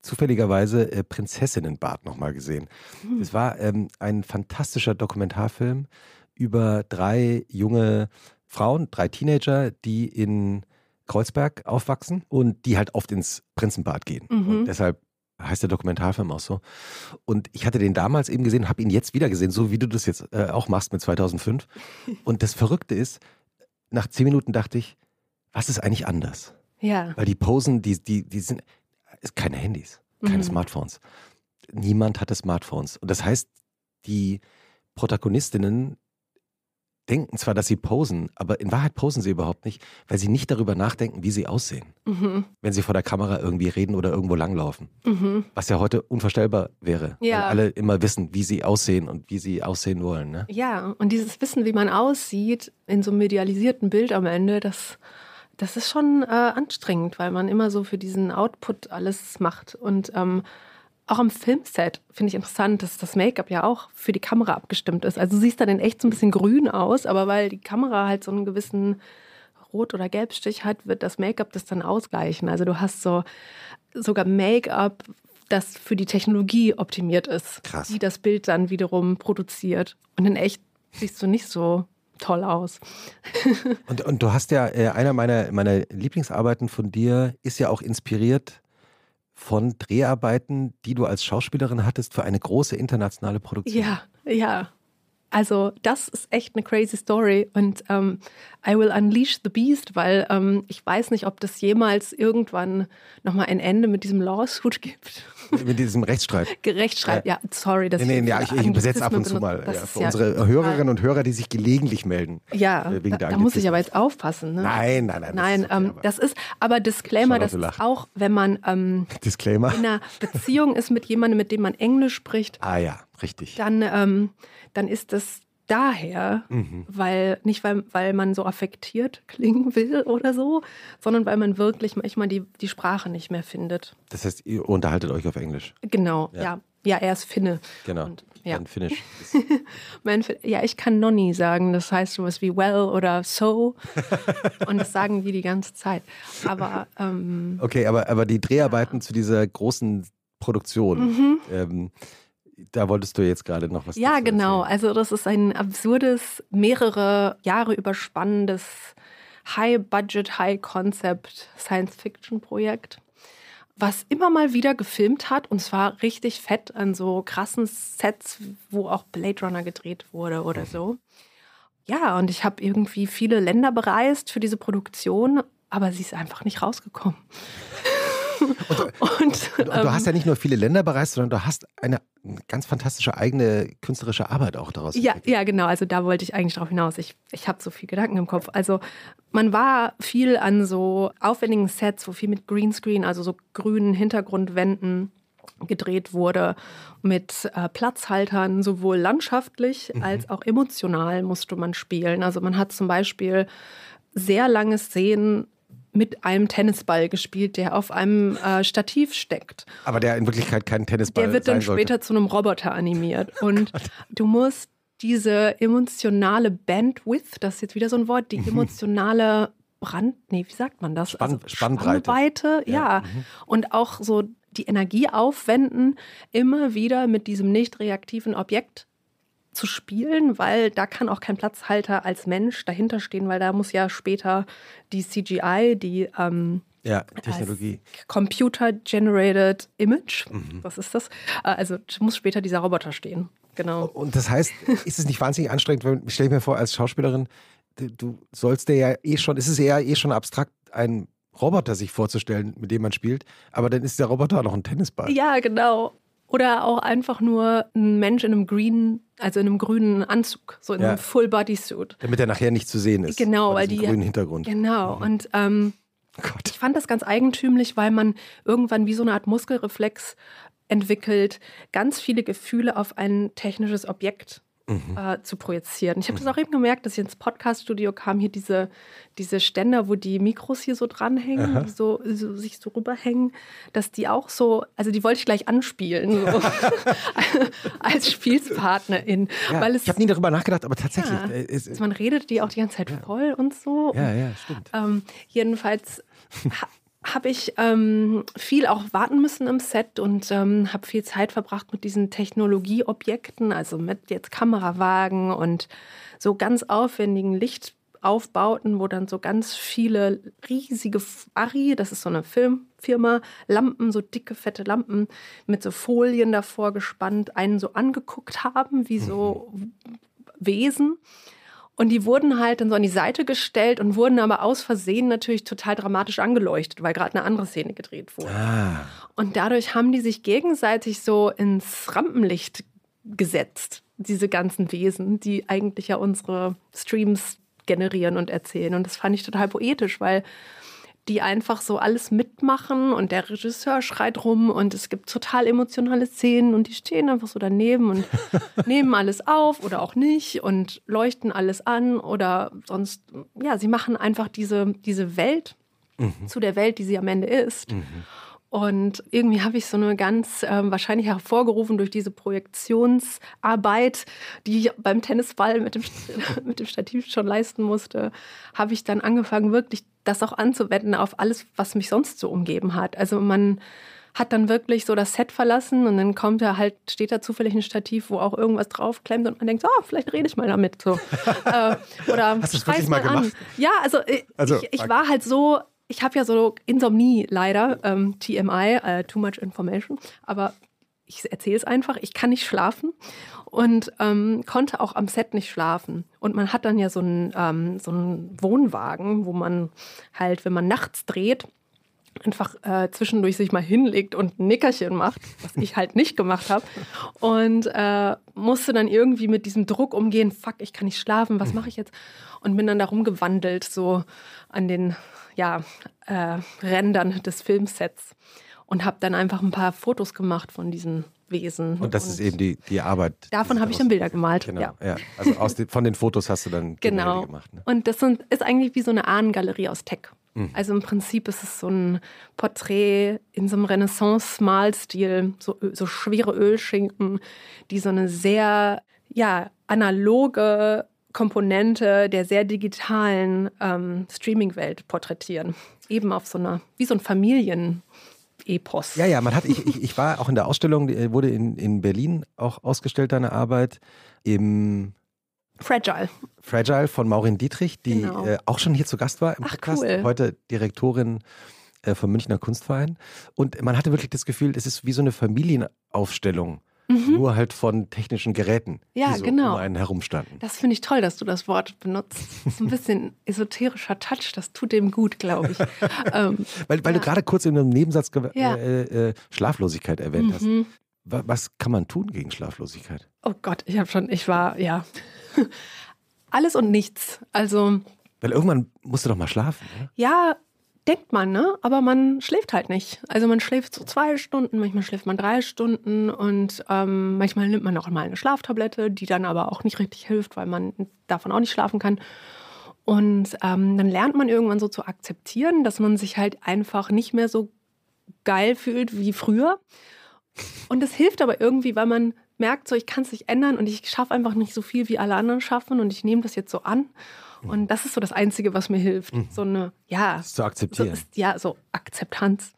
[SPEAKER 1] zufälligerweise äh, Prinzessinnenbad nochmal gesehen. Hm. Es war ähm, ein fantastischer Dokumentarfilm über drei junge Frauen, drei Teenager, die in Kreuzberg aufwachsen und die halt oft ins Prinzenbad gehen. Mhm. Und deshalb heißt der Dokumentarfilm auch so. Und ich hatte den damals eben gesehen, habe ihn jetzt wieder gesehen, so wie du das jetzt äh, auch machst mit 2005. Und das Verrückte ist, nach zehn Minuten dachte ich, was ist eigentlich anders?
[SPEAKER 2] Ja.
[SPEAKER 1] Weil die Posen, die, die, die sind, ist keine Handys, keine mhm. Smartphones. Niemand hatte Smartphones. Und das heißt, die Protagonistinnen denken zwar, dass sie posen, aber in Wahrheit posen sie überhaupt nicht, weil sie nicht darüber nachdenken, wie sie aussehen. Mhm. Wenn sie vor der Kamera irgendwie reden oder irgendwo langlaufen. Mhm. Was ja heute unvorstellbar wäre. Ja. Weil alle immer wissen, wie sie aussehen und wie sie aussehen wollen. Ne?
[SPEAKER 2] Ja, und dieses Wissen, wie man aussieht, in so einem medialisierten Bild am Ende, das, das ist schon äh, anstrengend, weil man immer so für diesen Output alles macht. Und ähm, auch am Filmset finde ich interessant, dass das Make-up ja auch für die Kamera abgestimmt ist. Also du siehst dann in echt so ein bisschen grün aus, aber weil die Kamera halt so einen gewissen Rot- oder Gelbstich hat, wird das Make-up das dann ausgleichen. Also du hast so sogar Make-up, das für die Technologie optimiert ist,
[SPEAKER 1] Krass.
[SPEAKER 2] die das Bild dann wiederum produziert. Und in echt siehst du nicht so toll aus.
[SPEAKER 1] und, und du hast ja, äh, einer meiner, meiner Lieblingsarbeiten von dir ist ja auch inspiriert von Dreharbeiten, die du als Schauspielerin hattest für eine große internationale Produktion.
[SPEAKER 2] Ja, ja. Also das ist echt eine crazy Story und ähm, I will unleash the beast, weil ähm, ich weiß nicht, ob das jemals irgendwann nochmal ein Ende mit diesem Lawsuit gibt.
[SPEAKER 1] Mit diesem Rechtsstreit.
[SPEAKER 2] Rechtsstreit, ja, sorry.
[SPEAKER 1] Dass nee, nee, ja, ich, ich übersetze ab und zu mal. Ja, für ja unsere Hörerinnen und Hörer, die sich gelegentlich melden.
[SPEAKER 2] Ja, äh, wegen da, da muss ich aber jetzt aufpassen. Ne?
[SPEAKER 1] Nein, nein, nein.
[SPEAKER 2] Nein, das ist, okay, ähm, das ist aber Disclaimer, das ist auch, wenn man ähm,
[SPEAKER 1] Disclaimer.
[SPEAKER 2] in einer Beziehung ist mit jemandem, mit dem man Englisch spricht.
[SPEAKER 1] Ah ja, richtig.
[SPEAKER 2] Dann, ähm, dann ist das daher, mhm. weil nicht weil, weil man so affektiert klingen will oder so, sondern weil man wirklich manchmal die, die Sprache nicht mehr findet.
[SPEAKER 1] Das heißt, ihr unterhaltet euch auf Englisch.
[SPEAKER 2] Genau, ja. ja. ja er ist Finne.
[SPEAKER 1] Genau.
[SPEAKER 2] Und Ja.
[SPEAKER 1] Finnisch.
[SPEAKER 2] Mein, Fi- ja, ich kann Nonni sagen. Das heißt sowas wie well oder so. Und das sagen die die ganze Zeit. Aber ähm,
[SPEAKER 1] Okay, aber, aber die Dreharbeiten zu dieser großen Produktion, ähm, da wolltest du jetzt gerade noch was
[SPEAKER 2] ja, genau.
[SPEAKER 1] erzählen.
[SPEAKER 2] Also das ist ein absurdes, mehrere Jahre überspannendes High-Budget, High-Concept Science-Fiction-Projekt, was immer mal wieder gefilmt hat und zwar richtig fett an so krassen Sets, wo auch Blade Runner gedreht wurde oder so. Ja, und ich habe irgendwie viele Länder bereist für diese Produktion, aber sie ist einfach nicht rausgekommen. Und,
[SPEAKER 1] Und du
[SPEAKER 2] ähm,
[SPEAKER 1] hast ja nicht nur viele Länder bereist, sondern du hast eine ganz fantastische eigene künstlerische Arbeit auch daraus.
[SPEAKER 2] Ja,
[SPEAKER 1] entwickelt.
[SPEAKER 2] ja, genau. Also da wollte ich eigentlich drauf hinaus. Ich, ich habe so viel Gedanken im Kopf. Also man war viel an so aufwendigen Sets, wo viel mit Greenscreen, also so grünen Hintergrundwänden gedreht wurde, mit äh, Platzhaltern, sowohl landschaftlich als auch emotional musste man spielen. Also man hat zum Beispiel sehr lange Szenen mit einem Tennisball gespielt, der auf einem äh, Stativ steckt.
[SPEAKER 1] Aber der in Wirklichkeit kein Tennisball
[SPEAKER 2] Der wird dann
[SPEAKER 1] sollte.
[SPEAKER 2] später zu einem Roboter animiert. Und du musst diese emotionale Bandwidth, das ist jetzt wieder so ein Wort, die emotionale Brand, nee, wie sagt man das? Also
[SPEAKER 1] Spann- Spannbreite.
[SPEAKER 2] Spannweite, ja. Und auch so die Energie aufwenden, immer wieder mit diesem nicht reaktiven Objekt zu spielen, weil da kann auch kein Platzhalter als Mensch dahinter stehen, weil da muss ja später die CGI, die ähm,
[SPEAKER 1] Ja, Technologie.
[SPEAKER 2] Computer-Generated Image.
[SPEAKER 1] Mhm.
[SPEAKER 2] Was ist das? Äh, Also muss später dieser Roboter stehen. Genau.
[SPEAKER 1] Und das heißt, ist es nicht wahnsinnig anstrengend, wenn, stell ich mir vor, als Schauspielerin, du, sollst dir ja eh schon, es ist ja eh schon abstrakt, einen Roboter sich vorzustellen, mit dem man spielt, aber dann ist der Roboter auch noch ein Tennisball.
[SPEAKER 2] Ja, genau. Oder auch einfach nur ein Mensch in einem green, also in einem grünen Anzug, so in
[SPEAKER 1] Ja.
[SPEAKER 2] einem Full-Body-Suit.
[SPEAKER 1] Damit er nachher nicht zu sehen ist.
[SPEAKER 2] Genau, weil die-
[SPEAKER 1] grünen Hintergrund.
[SPEAKER 2] Genau. Und ähm,
[SPEAKER 1] Gott.
[SPEAKER 2] ich fand das ganz eigentümlich, weil man irgendwann wie so eine Art Muskelreflex entwickelt, ganz viele Gefühle auf ein technisches Objekt
[SPEAKER 1] Mhm.
[SPEAKER 2] äh, zu projizieren. Ich habe das auch eben gemerkt, dass ich ins Podcast-Studio kam, hier diese, diese Ständer, wo die Mikros hier so dranhängen, die so, so sich so rüberhängen, dass die auch so, also die wollte ich gleich anspielen, so, als Spielspartnerin.
[SPEAKER 1] Ja,
[SPEAKER 2] weil es,
[SPEAKER 1] ich habe nie darüber nachgedacht, aber tatsächlich.
[SPEAKER 2] Ja.
[SPEAKER 1] äh, es,
[SPEAKER 2] also man redet die auch die ganze Zeit voll und so.
[SPEAKER 1] ja, ja, stimmt.
[SPEAKER 2] Ähm, jedenfalls habe ich ähm, viel auch warten müssen im Set und ähm, habe viel Zeit verbracht mit diesen Technologieobjekten, also mit jetzt Kamerawagen und so ganz aufwendigen Lichtaufbauten, wo dann so ganz viele riesige Ari, das ist so eine Filmfirma, Lampen, so dicke, fette Lampen mit so Folien davor gespannt, einen so angeguckt haben, wie so Wesen. Und die wurden halt dann so an die Seite gestellt und wurden aber aus Versehen natürlich total dramatisch angeleuchtet, weil gerade eine andere Szene gedreht wurde.
[SPEAKER 1] Ah,
[SPEAKER 2] Und dadurch haben die sich gegenseitig so ins Rampenlicht gesetzt, diese ganzen Wesen, die eigentlich ja unsere Streams generieren und erzählen. Und das fand ich total poetisch, weil die einfach so alles mitmachen und der Regisseur schreit rum und es gibt total emotionale Szenen und die stehen einfach so daneben und nehmen alles auf oder auch nicht und leuchten alles an oder sonst, ja, sie machen einfach diese, diese Welt zu der Welt, die sie am Ende ist. Und irgendwie habe ich so eine ganz ähm, wahrscheinlich hervorgerufen durch diese Projektionsarbeit, die ich beim Tennisball mit dem, mit dem Stativ schon leisten musste, habe ich dann angefangen, wirklich das auch anzuwenden auf alles, was mich sonst so umgeben hat. Also man hat dann wirklich so das Set verlassen und dann kommt da halt, steht da zufällig ein Stativ, wo auch irgendwas draufklemmt und man denkt, oh, vielleicht rede ich mal damit. So. äh, oder
[SPEAKER 1] Hast du das wirklich mal
[SPEAKER 2] an.
[SPEAKER 1] gemacht?
[SPEAKER 2] Ja, also, äh,
[SPEAKER 1] Also,
[SPEAKER 2] ich, ich war halt so, ich habe ja so Insomnie leider, ähm, TMI, äh, Too Much Information, aber ich erzähle es einfach, ich kann nicht schlafen und ähm, konnte auch am Set nicht schlafen. Und man hat dann ja so einen, ähm, so einen Wohnwagen, wo man halt, wenn man nachts dreht, einfach äh, zwischendurch sich mal hinlegt und ein Nickerchen macht, was ich halt nicht gemacht habe. Und äh, musste dann irgendwie mit diesem Druck umgehen, fuck, ich kann nicht schlafen, was mache ich jetzt? Und bin dann da rumgewandelt, so an den ja, äh, Rändern des Filmsets und habe dann einfach ein paar Fotos gemacht von diesen Wesen.
[SPEAKER 1] und das ist eben die, die Arbeit.
[SPEAKER 2] Davon habe ich dann Bilder gemalt.
[SPEAKER 1] Genau,
[SPEAKER 2] Ja.
[SPEAKER 1] ja. Also aus den, von den Fotos hast du dann
[SPEAKER 2] Genau.
[SPEAKER 1] gemacht. Ne?
[SPEAKER 2] Und das sind, ist eigentlich wie so eine Ahnengalerie aus Tech. Mhm. Also im Prinzip ist es so ein Porträt in so einem Renaissance-Malstil, so, so schwere Ölschinken, die so eine sehr ja, analoge Komponente der sehr digitalen ähm, Streaming-Welt porträtieren. Eben auf so einer, wie so ein Familien- Epos.
[SPEAKER 1] Ja, ja, man hat, ich, ich, ich war auch in der Ausstellung, die wurde in, in Berlin auch ausgestellt, deine Arbeit, im
[SPEAKER 2] Fragile.
[SPEAKER 1] Fragile von Maureen Dietrich, die genau. äh, auch schon hier zu Gast war im Ach, Podcast, cool. heute Direktorin äh, vom Münchner Kunstverein. Und man hatte wirklich das Gefühl, es ist wie so eine Familienaufstellung Mhm. Nur halt von technischen Geräten,
[SPEAKER 2] ja,
[SPEAKER 1] die so
[SPEAKER 2] genau.
[SPEAKER 1] um einen herumstanden.
[SPEAKER 2] Das finde ich toll, dass du das Wort benutzt. Das ist ein bisschen esoterischer Touch, das tut dem gut, glaube ich.
[SPEAKER 1] ähm, weil weil ja. du gerade kurz in einem Nebensatz ja. äh, äh, Schlaflosigkeit erwähnt mhm. hast. Was kann man tun gegen Schlaflosigkeit?
[SPEAKER 2] Oh Gott, ich habe schon, ich war, ja. Alles und nichts. Also.
[SPEAKER 1] Weil irgendwann musst du doch mal schlafen.
[SPEAKER 2] Oder? Ja, denkt man, ne? Aber man schläft halt nicht. Also man schläft so zwei Stunden, manchmal schläft man drei Stunden und ähm, manchmal nimmt man auch mal eine Schlaftablette, die dann aber auch nicht richtig hilft, weil man davon auch nicht schlafen kann. Und ähm, dann lernt man irgendwann so zu akzeptieren, dass man sich halt einfach nicht mehr so geil fühlt wie früher. Und das hilft aber irgendwie, weil man merkt, so ich kann es nicht ändern und ich schaffe einfach nicht so viel, wie alle anderen schaffen und ich nehme das jetzt so an. Und das ist so das Einzige, was mir hilft. Mhm. So eine, ja. Das
[SPEAKER 1] zu akzeptieren.
[SPEAKER 2] So ist, ja, so Akzeptanz.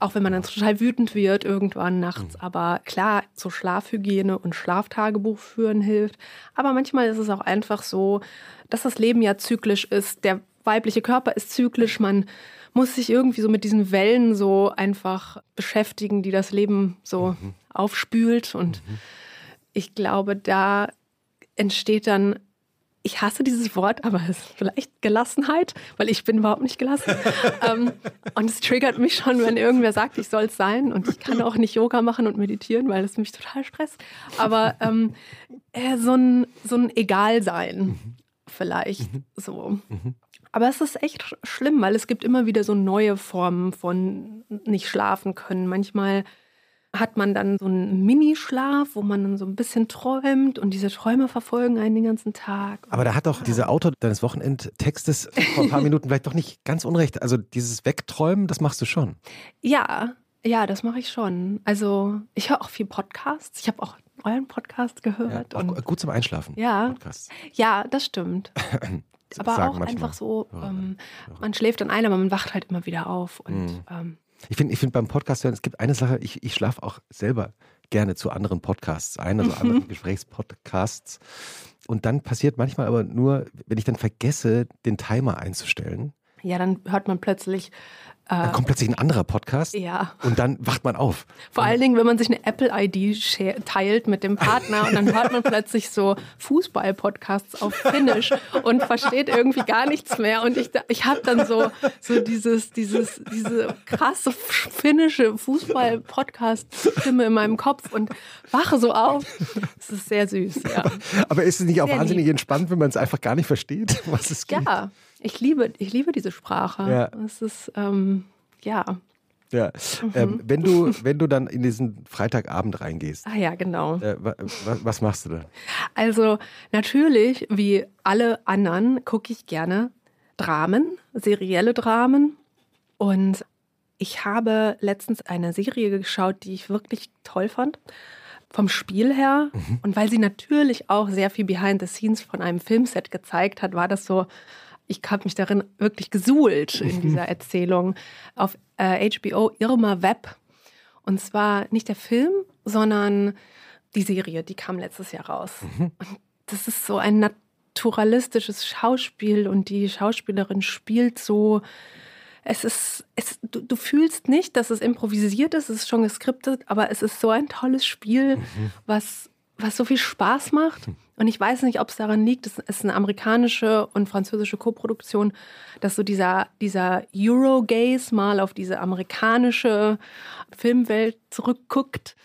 [SPEAKER 2] Auch wenn man dann total wütend wird irgendwann nachts. Mhm. Aber klar, so Schlafhygiene und Schlaftagebuch führen hilft. Aber manchmal ist es auch einfach so, dass das Leben ja zyklisch ist. Der weibliche Körper ist zyklisch. Man muss sich irgendwie so mit diesen Wellen so einfach beschäftigen, die das Leben so mhm. aufspült. Und mhm. ich glaube, da entsteht dann ich hasse dieses Wort, aber es ist vielleicht Gelassenheit, weil ich bin überhaupt nicht gelassen. ähm, und es triggert mich schon, wenn irgendwer sagt, ich soll es sein. Und ich kann auch nicht Yoga machen und meditieren, weil es mich total stresst. Aber ähm, äh, so ein, so ein Egalsein mhm. vielleicht mhm. so. Mhm. Aber es ist echt schlimm, weil es gibt immer wieder so neue Formen von nicht schlafen können. Manchmal hat man dann so einen Minischlaf, wo man dann so ein bisschen träumt und diese Träume verfolgen einen den ganzen Tag.
[SPEAKER 1] Aber da hat doch dieser Autor deines Wochenendtextes vor ein paar Minuten vielleicht doch nicht ganz unrecht. Also dieses Wegträumen, das machst du schon.
[SPEAKER 2] Ja, ja, das mache ich schon. Also ich höre auch viel Podcasts. Ich habe auch euren Podcast gehört.
[SPEAKER 1] Ja, auch gut zum Einschlafen.
[SPEAKER 2] Ja, Podcasts. ja, das stimmt. aber auch einfach so, ähm, man schläft dann ein, aber man wacht halt immer wieder auf und mhm. ähm,
[SPEAKER 1] ich finde ich find beim Podcast hören, es gibt eine Sache, ich, ich schlafe auch selber gerne zu anderen Podcasts ein, also anderen mhm. Gesprächspodcasts. Und dann passiert manchmal aber nur, wenn ich dann vergesse, den Timer einzustellen.
[SPEAKER 2] Ja, dann hört man plötzlich
[SPEAKER 1] dann kommt plötzlich ein anderer Podcast
[SPEAKER 2] ja.
[SPEAKER 1] und dann wacht man auf.
[SPEAKER 2] Vor allen Dingen, wenn man sich eine Apple-ID teilt mit dem Partner und dann hört man plötzlich so Fußball-Podcasts auf Finnisch und versteht irgendwie gar nichts mehr. Und ich, ich habe dann so, so dieses, dieses, diese krasse finnische Fußball-Podcast-Stimme in meinem Kopf und wache so auf. Es ist sehr süß, ja.
[SPEAKER 1] Aber ist es nicht auch sehr wahnsinnig lieb. entspannt, wenn man es einfach gar nicht versteht, was es geht?
[SPEAKER 2] Ja, ich liebe, ich liebe diese Sprache. Ja. Es ist, ähm, ja.
[SPEAKER 1] Ja, mhm. ähm, wenn, du, wenn du dann in diesen Freitagabend reingehst.
[SPEAKER 2] Ah ja, genau.
[SPEAKER 1] Äh, was, was machst du da?
[SPEAKER 2] Also natürlich, wie alle anderen, gucke ich gerne Dramen, serielle Dramen. Und ich habe letztens eine Serie geschaut, die ich wirklich toll fand. Vom Spiel her. Mhm. Und weil sie natürlich auch sehr viel Behind the Scenes von einem Filmset gezeigt hat, war das so ich habe mich darin wirklich gesuhlt in dieser Erzählung auf äh, HBO Irma Web. Und zwar nicht der Film, sondern die Serie, die kam letztes Jahr raus. Mhm. Und das ist so ein naturalistisches Schauspiel und die Schauspielerin spielt so. Es ist, es, du, du fühlst nicht, dass es improvisiert ist, es ist schon geskriptet, aber es ist so ein tolles Spiel, mhm. was, was so viel Spaß macht. Mhm. Und ich weiß nicht, ob es daran liegt, es ist eine amerikanische und französische Koproduktion, dass so dieser, dieser Eurogaze mal auf diese amerikanische Filmwelt zurückguckt.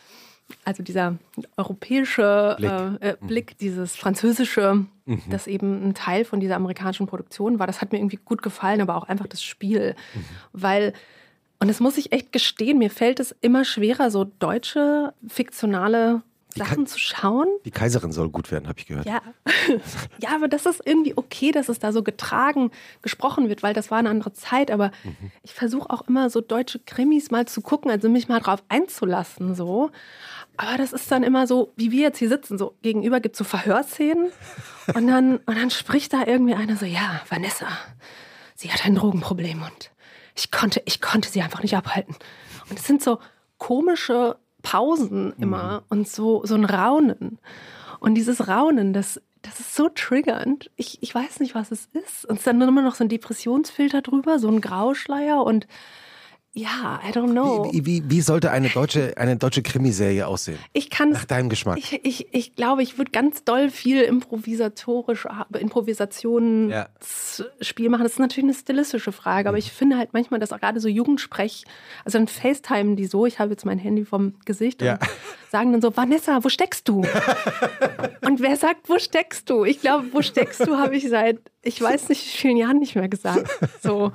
[SPEAKER 2] Also dieser europäische Blick, äh, äh, mhm. Blick dieses französische, mhm. das eben ein Teil von dieser amerikanischen Produktion war. Das hat mir irgendwie gut gefallen, aber auch einfach das Spiel. Mhm. Weil, und das muss ich echt gestehen, mir fällt es immer schwerer, so deutsche fiktionale Sachen zu schauen.
[SPEAKER 1] Die Kaiserin soll gut werden, habe ich gehört.
[SPEAKER 2] Ja. ja, aber das ist irgendwie okay, dass es da so getragen gesprochen wird, weil das war eine andere Zeit. Aber mhm. ich versuche auch immer so deutsche Krimis mal zu gucken, also mich mal drauf einzulassen. So. Aber das ist dann immer so, wie wir jetzt hier sitzen, so gegenüber gibt es so Verhörszenen. Und dann, und dann spricht da irgendwie einer so, ja, Vanessa, sie hat ein Drogenproblem und ich konnte, ich konnte sie einfach nicht abhalten. Und es sind so komische Pausen immer mhm. und so, so ein Raunen. Und dieses Raunen, das, das ist so triggernd. Ich, ich weiß nicht, was es ist. Und es ist dann immer noch so ein Depressionsfilter drüber, so ein Grauschleier und ja, I don't know.
[SPEAKER 1] Wie, wie, wie sollte eine deutsche, eine deutsche Krimiserie aussehen?
[SPEAKER 2] Ich kann
[SPEAKER 1] Nach deinem Geschmack.
[SPEAKER 2] Ich, ich, ich glaube, ich würde ganz doll viel improvisatorisch, Improvisationen ja. Spiel machen. Das ist natürlich eine stilistische Frage, aber mhm. ich finde halt manchmal, dass auch gerade so Jugendsprech, also dann FaceTime die so, ich habe jetzt mein Handy vom Gesicht ja. und sagen dann so, Vanessa, wo steckst du? und wer sagt, wo steckst du? Ich glaube, wo steckst du, habe ich seit, ich weiß nicht, vielen Jahren nicht mehr gesagt. So,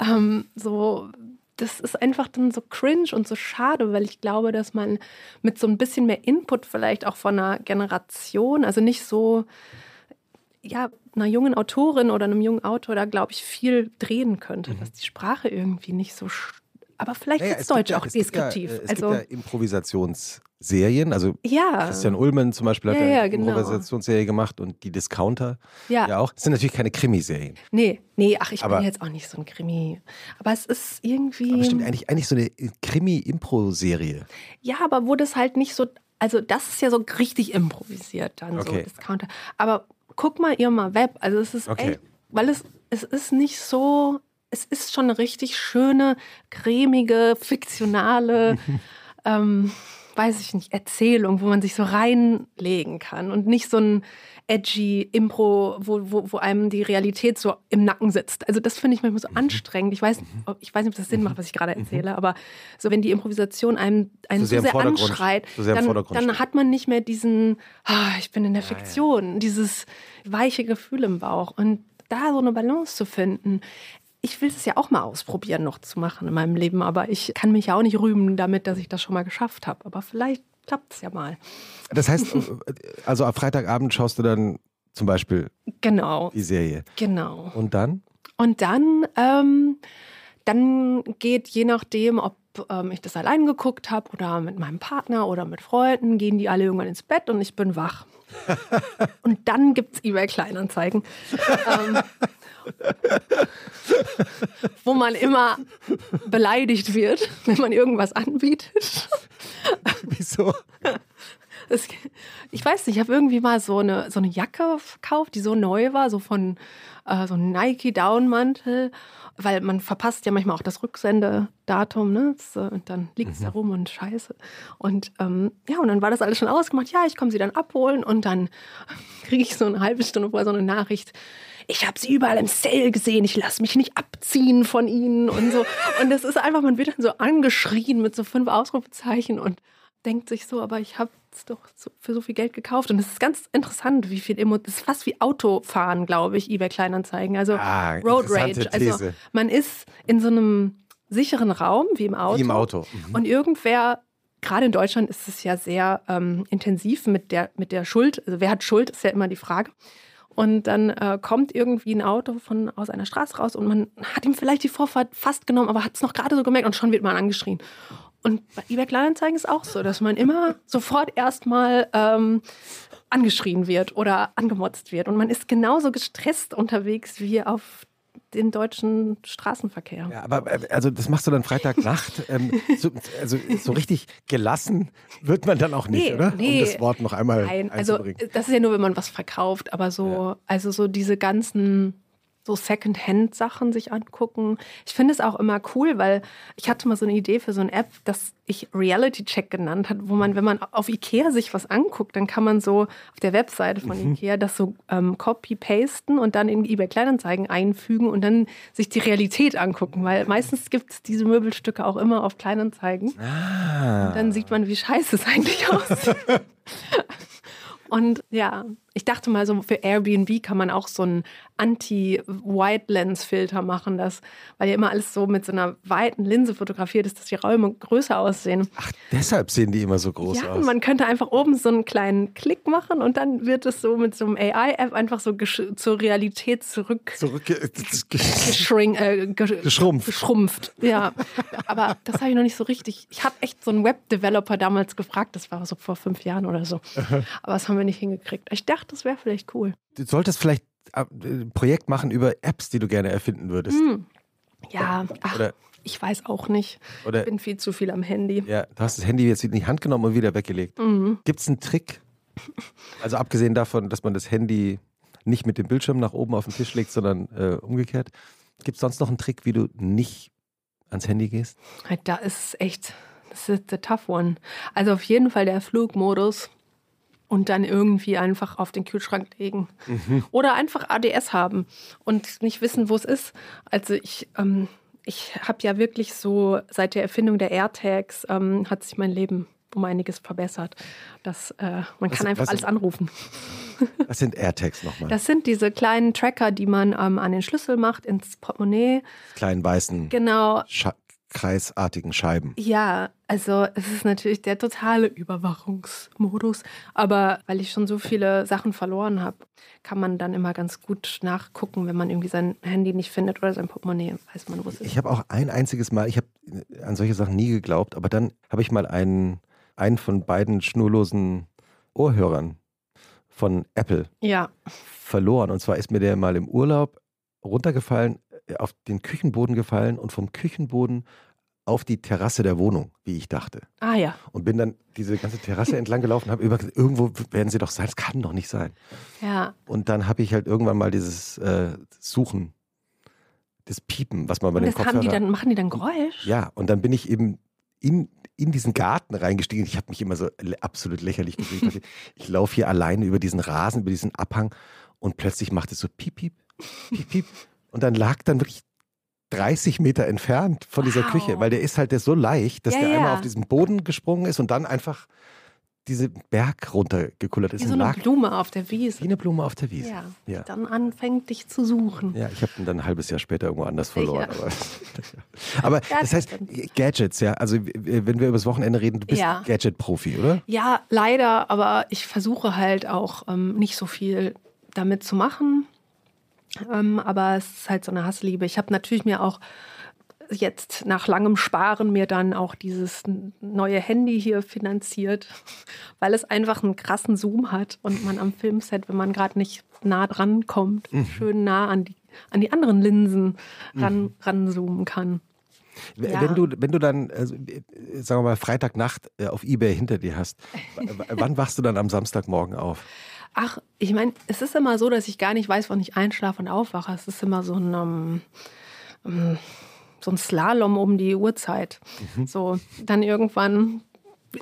[SPEAKER 2] ähm, so das ist einfach dann so cringe und so schade, weil ich glaube, dass man mit so ein bisschen mehr Input vielleicht auch von einer Generation, also nicht so, ja, einer jungen Autorin oder einem jungen Autor da, glaube ich, viel drehen könnte, mhm. dass die Sprache irgendwie nicht so aber vielleicht naja, ist Deutsch auch deskriptiv.
[SPEAKER 1] Ja, es also, gibt ja Improvisationsserien. Also
[SPEAKER 2] ja.
[SPEAKER 1] Christian Ullmann zum Beispiel hat ja, eine genau. Improvisationsserie gemacht und die Discounter ja. ja auch. Das sind natürlich keine Krimiserien.
[SPEAKER 2] Nee, nee, ach, ich aber, bin jetzt auch nicht so ein Krimi. Aber es ist irgendwie.
[SPEAKER 1] Aber stimmt eigentlich, eigentlich so eine Krimi-Impro-Serie.
[SPEAKER 2] Ja, aber wo das halt nicht so. Also, das ist ja so richtig improvisiert dann, okay. so Discounter. Aber guck mal ihr mal Web. Also, es ist okay. echt, weil es, es ist nicht so es ist schon eine richtig schöne, cremige, fiktionale, ähm, weiß ich nicht, Erzählung, wo man sich so reinlegen kann und nicht so ein edgy Impro, wo, wo, wo einem die Realität so im Nacken sitzt. Also das finde ich manchmal so mhm. anstrengend. Ich weiß, ich weiß nicht, ob das Sinn macht, was ich gerade mhm. erzähle, aber so wenn die Improvisation einem, einen so sehr, sehr anschreit, so sehr dann, dann, hat man nicht mehr diesen, ah, ich bin in der Fiktion, ja, ja. dieses weiche Gefühl im Bauch. Und da so eine Balance zu finden ich will es ja auch mal ausprobieren, noch zu machen in meinem Leben, aber ich kann mich ja auch nicht rühmen damit, dass ich das schon mal geschafft habe. Aber vielleicht klappt es ja mal.
[SPEAKER 1] Das heißt, also am Freitagabend schaust du dann zum Beispiel
[SPEAKER 2] genau.
[SPEAKER 1] die Serie.
[SPEAKER 2] Genau.
[SPEAKER 1] Und dann?
[SPEAKER 2] Und dann, ähm, dann geht je nachdem, ob ähm, ich das allein geguckt habe oder mit meinem Partner oder mit Freunden, gehen die alle irgendwann ins Bett und ich bin wach. und dann gibt es eBay Kleinanzeigen. ähm, wo man immer beleidigt wird, wenn man irgendwas anbietet.
[SPEAKER 1] Wieso?
[SPEAKER 2] Es, ich weiß nicht, ich habe irgendwie mal so eine, so eine Jacke verkauft, die so neu war, so von äh, so einem Nike-Downmantel, weil man verpasst ja manchmal auch das Rücksendedatum, ne? Das, äh, und dann liegt es mhm. da rum und scheiße. Und ähm, ja, und dann war das alles schon ausgemacht. Ja, ich komme sie dann abholen und dann kriege ich so eine halbe Stunde vorher so eine Nachricht ich habe sie überall im Sale gesehen, ich lasse mich nicht abziehen von ihnen und so. Und das ist einfach, man wird dann so angeschrien mit so fünf Ausrufezeichen und denkt sich so, aber ich habe es doch so, für so viel Geld gekauft. Und es ist ganz interessant, wie viel Emotionen, das ist fast wie Autofahren, glaube ich, eBay Kleinanzeigen. Also ah, Road Rage. Also man ist in so einem sicheren Raum, wie im Auto.
[SPEAKER 1] Wie im Auto.
[SPEAKER 2] Mhm. Und irgendwer gerade in Deutschland ist es ja sehr ähm, intensiv mit der, mit der Schuld. Also wer hat Schuld, ist ja immer die Frage. Und dann äh, kommt irgendwie ein Auto von, aus einer Straße raus und man hat ihm vielleicht die Vorfahrt fast genommen, aber hat es noch gerade so gemerkt und schon wird man angeschrien. Und bei eBay Kleinanzeigen ist auch so, dass man immer sofort erstmal ähm, angeschrien wird oder angemotzt wird. Und man ist genauso gestresst unterwegs wie auf den deutschen Straßenverkehr.
[SPEAKER 1] Ja, aber äh, also das machst du dann Freitagnacht. ähm, so, also so richtig gelassen wird man dann auch nicht, nee, oder? Nee. Um das Wort noch einmal Nein,
[SPEAKER 2] also das ist ja nur, wenn man was verkauft, aber so, ja. also so diese ganzen so Second-Hand-Sachen sich angucken. Ich finde es auch immer cool, weil ich hatte mal so eine Idee für so eine App, das ich Reality-Check genannt hat, wo man, wenn man auf Ikea sich was anguckt, dann kann man so auf der Webseite von mhm. Ikea das so ähm, copy-pasten und dann in eBay Kleinanzeigen einfügen und dann sich die Realität angucken, weil meistens gibt es diese Möbelstücke auch immer auf Kleinanzeigen. Ah. Und dann sieht man, wie scheiße es eigentlich aussieht. Und ja, Ich dachte mal, so für Airbnb kann man auch so einen Anti-White-Lens-Filter machen, das, weil ja immer alles so mit so einer weiten Linse fotografiert ist, dass die Räume größer aussehen.
[SPEAKER 1] Ach, deshalb sehen die immer so groß
[SPEAKER 2] ja,
[SPEAKER 1] aus.
[SPEAKER 2] Man könnte einfach oben so einen kleinen Klick machen und dann wird es so mit so einem AI-App einfach so zur Realität zurück.
[SPEAKER 1] Zurück
[SPEAKER 2] geschrink, äh,
[SPEAKER 1] geschrumpft.
[SPEAKER 2] geschrumpft. Ja. Aber das habe ich noch nicht so richtig. Ich habe echt so einen Web-Developer damals gefragt, das war so vor fünf Jahren oder so. Aber das haben wir nicht hingekriegt. Ich dachte, das wäre vielleicht cool.
[SPEAKER 1] Du solltest vielleicht ein äh, Projekt machen über Apps, die du gerne erfinden würdest. Hm.
[SPEAKER 2] Ja, ach, oder, ich weiß auch nicht. Oder, ich bin viel zu viel am Handy.
[SPEAKER 1] Ja, du hast das Handy jetzt in die Hand genommen und wieder weggelegt. Mhm. Gibt es einen Trick? Also abgesehen davon, dass man das Handy nicht mit dem Bildschirm nach oben auf den Tisch legt, sondern äh, umgekehrt. Gibt es sonst noch einen Trick, wie du nicht ans Handy gehst?
[SPEAKER 2] Da ist es echt, das ist the tough one. Also auf jeden Fall der Flugmodus und dann irgendwie einfach auf den Kühlschrank legen. Mhm. Oder einfach ADS haben und nicht wissen, wo es ist. Also ich, ähm, ich habe ja wirklich so, seit der Erfindung der AirTags ähm, hat sich mein Leben um einiges verbessert. Das, äh, man was, kann einfach alles anrufen.
[SPEAKER 1] Was sind AirTags nochmal?
[SPEAKER 2] Das sind diese kleinen Tracker, die man ähm, an den Schlüssel macht, ins Portemonnaie.
[SPEAKER 1] Kleinen weißen.
[SPEAKER 2] Genau.
[SPEAKER 1] Scha kreisartigen Scheiben.
[SPEAKER 2] Ja, also es ist natürlich der totale Überwachungsmodus. Aber weil ich schon so viele Sachen verloren habe, kann man dann immer ganz gut nachgucken, wenn man irgendwie sein Handy nicht findet oder sein Portemonnaie, weiß man, wo es ist.
[SPEAKER 1] Ich habe auch ein einziges Mal, ich habe an solche Sachen nie geglaubt, aber dann habe ich mal einen, einen von beiden schnurlosen Ohrhörern von Apple
[SPEAKER 2] ja.
[SPEAKER 1] verloren. Und zwar ist mir der mal im Urlaub runtergefallen, auf den Küchenboden gefallen und vom Küchenboden auf die Terrasse der Wohnung, wie ich dachte.
[SPEAKER 2] Ah ja.
[SPEAKER 1] Und bin dann diese ganze Terrasse entlang gelaufen und habe über irgendwo werden sie doch sein, das kann doch nicht sein.
[SPEAKER 2] Ja.
[SPEAKER 1] Und dann habe ich halt irgendwann mal dieses äh, Suchen, das Piepen, was man bei und den Kopfhörern...
[SPEAKER 2] Die dann, machen die dann Geräusch?
[SPEAKER 1] Ja, und dann bin ich eben in, in diesen Garten reingestiegen. Ich habe mich immer so absolut lächerlich gefühlt. ich laufe hier alleine über diesen Rasen, über diesen Abhang und plötzlich macht es so piep, piep, piep, piep. Und dann lag dann wirklich 30 Meter entfernt von dieser wow. Küche, weil der ist halt der ist so leicht, dass ja, der ja. einmal auf diesen Boden gesprungen ist und dann einfach diese Berg runtergekullert ist.
[SPEAKER 2] Wie so eine Blume auf der Wiese.
[SPEAKER 1] Wie eine Blume auf der Wiese.
[SPEAKER 2] Ja, ja. Die dann anfängt, dich zu suchen.
[SPEAKER 1] Ja, ich habe ihn dann ein halbes Jahr später irgendwo anders verloren. Aber, aber das heißt, Gadgets, ja, also wenn wir über das Wochenende reden, du bist. Gadget-Profi, oder?
[SPEAKER 2] Ja, leider, aber ich versuche halt auch ähm, nicht so viel damit zu machen. Ähm, aber es ist halt so eine Hassliebe. Ich habe natürlich mir auch jetzt nach langem Sparen mir dann auch dieses neue Handy hier finanziert, weil es einfach einen krassen Zoom hat und man am Filmset, wenn man gerade nicht nah dran kommt, mhm. schön nah an die, an die anderen Linsen ran, mhm. ranzoomen kann.
[SPEAKER 1] Wenn, ja. du, wenn du dann, also, sagen wir mal, Freitagnacht äh, auf Ebay hinter dir hast, wann wachst du dann am Samstagmorgen auf?
[SPEAKER 2] Ach, ich meine, es ist immer so, dass ich gar nicht weiß, wann ich einschlafe und aufwache. Es ist immer so ein, um, um, so ein Slalom um die Uhrzeit. Mhm. So, dann irgendwann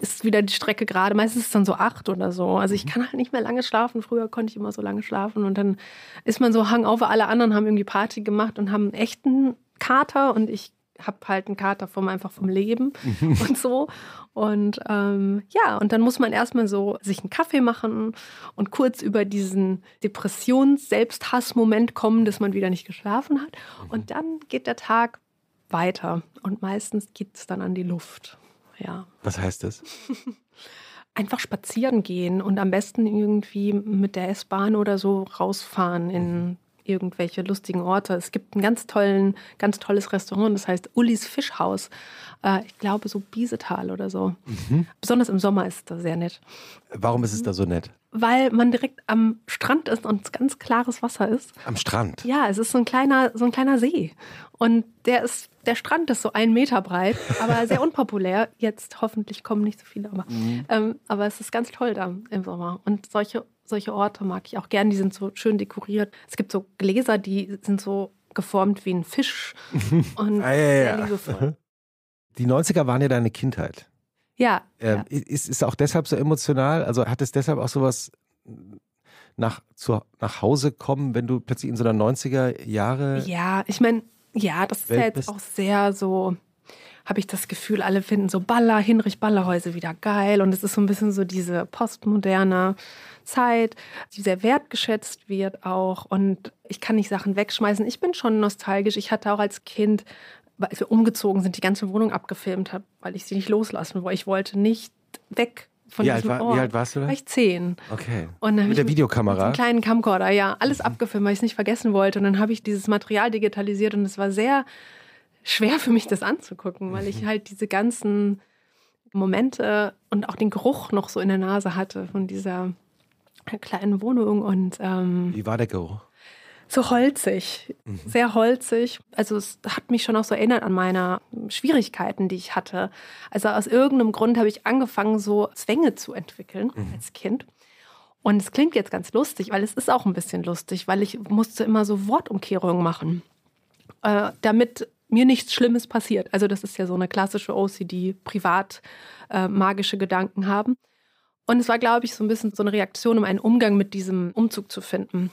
[SPEAKER 2] ist wieder die Strecke gerade. Meistens ist es dann so acht oder so. Also ich mhm. kann halt nicht mehr lange schlafen. Früher konnte ich immer so lange schlafen und dann ist man so hang auf. Alle anderen haben irgendwie Party gemacht und haben einen echten Kater und ich habe halt einen Kater vom einfach vom Leben mhm. und so. Und ähm, ja, und dann muss man erstmal so sich einen Kaffee machen und kurz über diesen Depressions-Selbsthass-Moment kommen, dass man wieder nicht geschlafen hat. Mhm. Und dann geht der Tag weiter. Und meistens geht es dann an die Luft. Ja.
[SPEAKER 1] Was heißt das?
[SPEAKER 2] Einfach spazieren gehen und am besten irgendwie mit der S-Bahn oder so rausfahren in mhm irgendwelche lustigen Orte. Es gibt ein ganz tollen, ganz tolles Restaurant, das heißt Ullis Fischhaus. Äh, ich glaube so Biesetal oder so. Mhm. Besonders im Sommer ist das sehr nett.
[SPEAKER 1] Warum ist es da so nett?
[SPEAKER 2] Weil man direkt am Strand ist und es ganz klares Wasser ist.
[SPEAKER 1] Am Strand?
[SPEAKER 2] Ja, es ist so ein kleiner, so ein kleiner See. Und der ist, der Strand ist so einen Meter breit, aber sehr unpopulär. Jetzt hoffentlich kommen nicht so viele, aber, mhm. ähm, aber es ist ganz toll da im Sommer. Und solche solche Orte mag ich auch gern. Die sind so schön dekoriert. Es gibt so Gläser, die sind so geformt wie ein Fisch und ah, ja, sehr ja. liebevoll.
[SPEAKER 1] Die 90er waren ja deine Kindheit.
[SPEAKER 2] Ja,
[SPEAKER 1] ähm, ja. Ist es auch deshalb so emotional? Also hat es deshalb auch sowas nach, zu, nach Hause kommen, wenn du plötzlich in so einer 90er Jahre.
[SPEAKER 2] Ja, ich meine, ja, das ist ja jetzt bist? auch sehr so habe ich das Gefühl, alle finden so Baller, Hinrich Ballerhäuser wieder geil. Und es ist so ein bisschen so diese postmoderne Zeit, die sehr wertgeschätzt wird auch. Und ich kann nicht Sachen wegschmeißen. Ich bin schon nostalgisch. Ich hatte auch als Kind, als wir umgezogen sind, die ganze Wohnung abgefilmt habe, weil ich sie nicht loslassen wollte. Ich wollte nicht weg von
[SPEAKER 1] wie,
[SPEAKER 2] diesem
[SPEAKER 1] alt war,
[SPEAKER 2] Ort.
[SPEAKER 1] wie alt warst du da?
[SPEAKER 2] War ich zehn.
[SPEAKER 1] Okay.
[SPEAKER 2] Und dann hab
[SPEAKER 1] Mit der
[SPEAKER 2] Mit
[SPEAKER 1] Videokamera?
[SPEAKER 2] einem kleinen Camcorder, ja. Alles abgefilmt, weil ich es nicht vergessen wollte. Und dann habe ich dieses Material digitalisiert und es war sehr schwer für mich, das anzugucken, weil ich halt diese ganzen Momente und auch den Geruch noch so in der Nase hatte von dieser kleinen Wohnung und ähm,
[SPEAKER 1] Wie war der Geruch?
[SPEAKER 2] so holzig, sehr holzig. Also es hat mich schon auch so erinnert an meine Schwierigkeiten, die ich hatte. Also aus irgendeinem Grund habe ich angefangen, so Zwänge zu entwickeln als Kind. Und es klingt jetzt ganz lustig, weil es ist auch ein bisschen lustig, weil ich musste immer so Wortumkehrungen machen, äh, damit mir nichts Schlimmes passiert. Also das ist ja so eine klassische OCD, privat äh, magische Gedanken haben. Und es war, glaube ich, so ein bisschen so eine Reaktion, um einen Umgang mit diesem Umzug zu finden.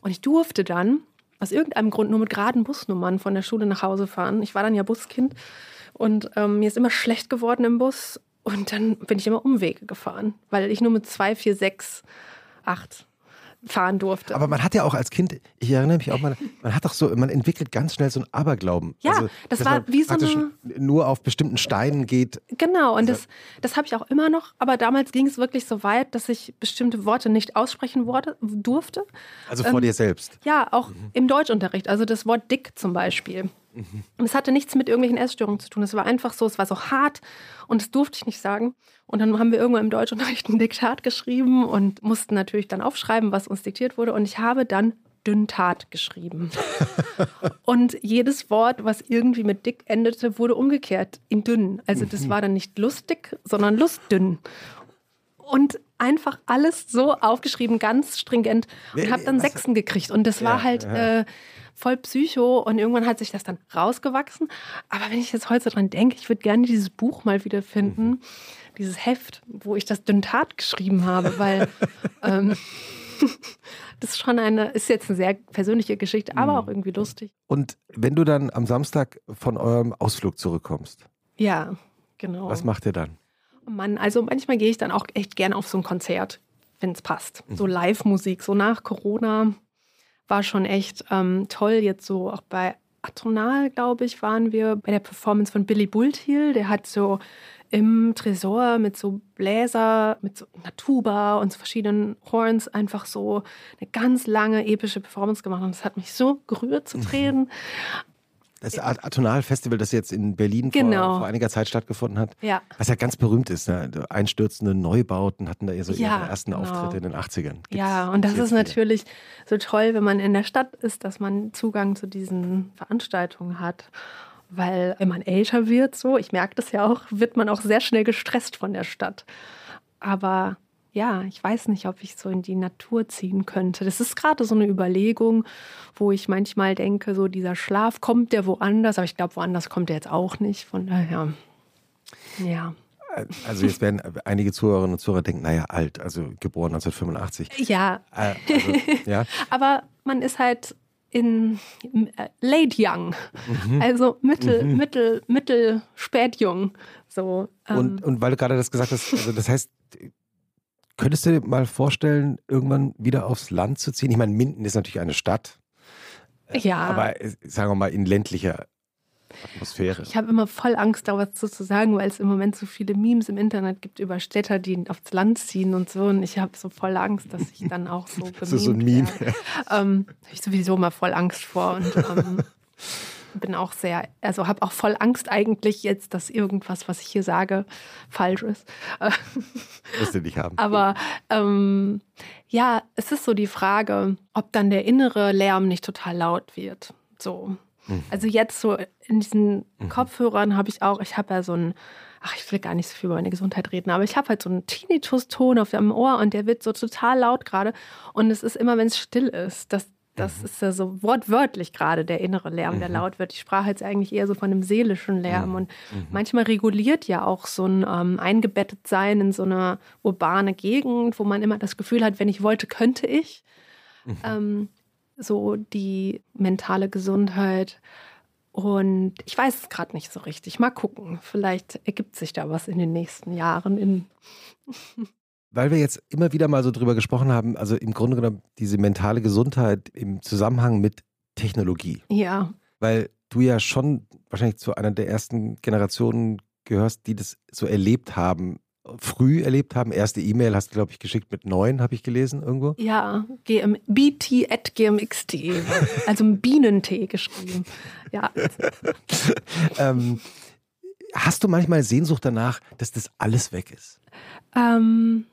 [SPEAKER 2] Und ich durfte dann aus irgendeinem Grund nur mit geraden Busnummern von der Schule nach Hause fahren. Ich war dann ja Buskind und ähm, mir ist immer schlecht geworden im Bus. Und dann bin ich immer Umwege gefahren, weil ich nur mit zwei, vier, sechs, acht fahren durfte.
[SPEAKER 1] Aber man hat ja auch als Kind, ich erinnere mich auch mal, man hat doch so, man entwickelt ganz schnell so einen Aberglauben.
[SPEAKER 2] Ja, das
[SPEAKER 1] dass
[SPEAKER 2] war wie so eine-
[SPEAKER 1] nur auf bestimmten Steinen geht.
[SPEAKER 2] Genau, und das, das habe ich auch immer noch. Aber damals ging es wirklich so weit, dass ich bestimmte Worte nicht aussprechen wurde, durfte.
[SPEAKER 1] Also vor dir selbst.
[SPEAKER 2] Ja, auch im Deutschunterricht. Also das Wort dick zum Beispiel. Und es hatte nichts mit irgendwelchen Essstörungen zu tun. Es war einfach so, es war so hart und das durfte ich nicht sagen. Und dann haben wir irgendwann im Deutschunterricht ein Diktat geschrieben und mussten natürlich dann aufschreiben, was uns diktiert wurde. Und ich habe dann Dünntat geschrieben. und jedes Wort, was irgendwie mit dick endete, wurde umgekehrt in dünn. Also das war dann nicht lustig, sondern lustdünn. Und einfach alles so aufgeschrieben, ganz stringent. Und habe dann
[SPEAKER 1] was-
[SPEAKER 2] Sechsen gekriegt. Und das war halt. Äh, voll Psycho. Und irgendwann hat sich das dann rausgewachsen. Aber wenn ich jetzt heute dran denke, ich würde gerne dieses Buch mal wiederfinden,
[SPEAKER 1] Mhm.
[SPEAKER 2] dieses Heft, wo ich das Düntat geschrieben habe, weil ähm, das ist schon eine, ist jetzt eine sehr persönliche Geschichte, aber
[SPEAKER 1] Mhm.
[SPEAKER 2] auch irgendwie lustig.
[SPEAKER 1] Und wenn du dann am Samstag von eurem Ausflug zurückkommst,
[SPEAKER 2] Ja, genau.
[SPEAKER 1] was macht ihr dann?
[SPEAKER 2] Mann, also manchmal gehe ich dann auch echt gerne auf so ein Konzert, wenn es passt. So Live-Musik, so nach Corona war schon echt ähm, toll. Jetzt so auch bei Atonal, glaube ich, waren wir bei der Performance von Billy Bulthiel. Der hat so im Tresor mit so Bläser, mit so einer Tuba und so verschiedenen Horns einfach so eine ganz lange epische Performance gemacht. Und das hat mich so gerührt zu Tränen.
[SPEAKER 1] Das Atonal-Festival, das jetzt in Berlin
[SPEAKER 2] Genau.
[SPEAKER 1] vor, vor einiger Zeit stattgefunden hat,
[SPEAKER 2] Ja.
[SPEAKER 1] was ja ganz berühmt ist. Ne? Einstürzende Neubauten hatten da so
[SPEAKER 2] Ja,
[SPEAKER 1] ihre ersten
[SPEAKER 2] genau.
[SPEAKER 1] Auftritte in den 80ern. Gibt's-
[SPEAKER 2] Ja, und das ist
[SPEAKER 1] wieder.
[SPEAKER 2] natürlich so toll, wenn man in der Stadt ist, dass man Zugang zu diesen Veranstaltungen hat. Weil wenn man älter wird, so, ich merke das ja auch, wird man auch sehr schnell gestresst von der Stadt. Aber ja, ich weiß nicht, ob ich so in die Natur ziehen könnte. Das ist gerade so eine Überlegung, wo ich manchmal denke, so dieser Schlaf kommt der woanders, aber ich glaube, woanders kommt der jetzt auch nicht. Von daher, ja.
[SPEAKER 1] Also jetzt werden einige Zuhörerinnen und Zuhörer denken, naja, alt, also geboren 1985.
[SPEAKER 2] Ja,
[SPEAKER 1] Äh, also, ja,
[SPEAKER 2] aber man ist halt in äh, late young, also mittel, mittel, mittel, spät jung. So, ähm,
[SPEAKER 1] und, und weil du gerade das gesagt hast, also das heißt, könntest du dir mal vorstellen, irgendwann wieder aufs Land zu ziehen? Ich meine, Minden ist natürlich eine Stadt,
[SPEAKER 2] ja,
[SPEAKER 1] aber äh, sagen wir mal in ländlicher Atmosphäre.
[SPEAKER 2] ich habe immer voll Angst, da was zu sagen, weil es im Moment so viele Memes im Internet gibt über Städter, die aufs Land ziehen und so. Und ich habe so voll Angst, dass ich dann auch so
[SPEAKER 1] ist so ein Meme.
[SPEAKER 2] Ähm, habe ich sowieso mal voll Angst vor und ähm, bin auch sehr, also habe auch voll Angst eigentlich jetzt, dass irgendwas, was ich hier sage, falsch ist.
[SPEAKER 1] Wirst du nicht haben.
[SPEAKER 2] Aber ähm, ja, es ist so die Frage, ob dann der innere Lärm nicht total laut wird. So. Also jetzt so in diesen Kopfhörern habe ich auch, ich habe ja so ein, ach, ich will gar nicht so viel über meine Gesundheit reden, aber ich habe halt so einen Tinnitus-Ton auf dem Ohr und der wird so total laut gerade. Und es ist immer, wenn es still ist, das, das ist ja so wortwörtlich gerade der innere Lärm, der laut wird. Ich sprach jetzt eigentlich eher so von einem seelischen Lärm. Und manchmal reguliert ja auch so ein ähm, Eingebettetsein in so eine urbane Gegend, wo man immer das Gefühl hat, wenn ich wollte, könnte ich. Ähm, so die mentale Gesundheit. Und ich weiß es gerade nicht so richtig. Mal gucken. Vielleicht ergibt sich da was in den nächsten Jahren. In
[SPEAKER 1] Weil wir jetzt immer wieder mal so drüber gesprochen haben, also im Grunde genommen diese mentale Gesundheit im Zusammenhang mit Technologie.
[SPEAKER 2] Ja.
[SPEAKER 1] Weil du ja schon wahrscheinlich zu einer der ersten Generationen gehörst, die das so erlebt haben, früh erlebt haben. Erste E-Mail hast du, glaube ich, geschickt mit neun, habe ich gelesen irgendwo.
[SPEAKER 2] Ja, GM, bt at gmx.de, also Bienentee geschrieben. Ja.
[SPEAKER 1] ähm, hast du manchmal Sehnsucht danach, dass das alles weg ist?
[SPEAKER 2] Ähm,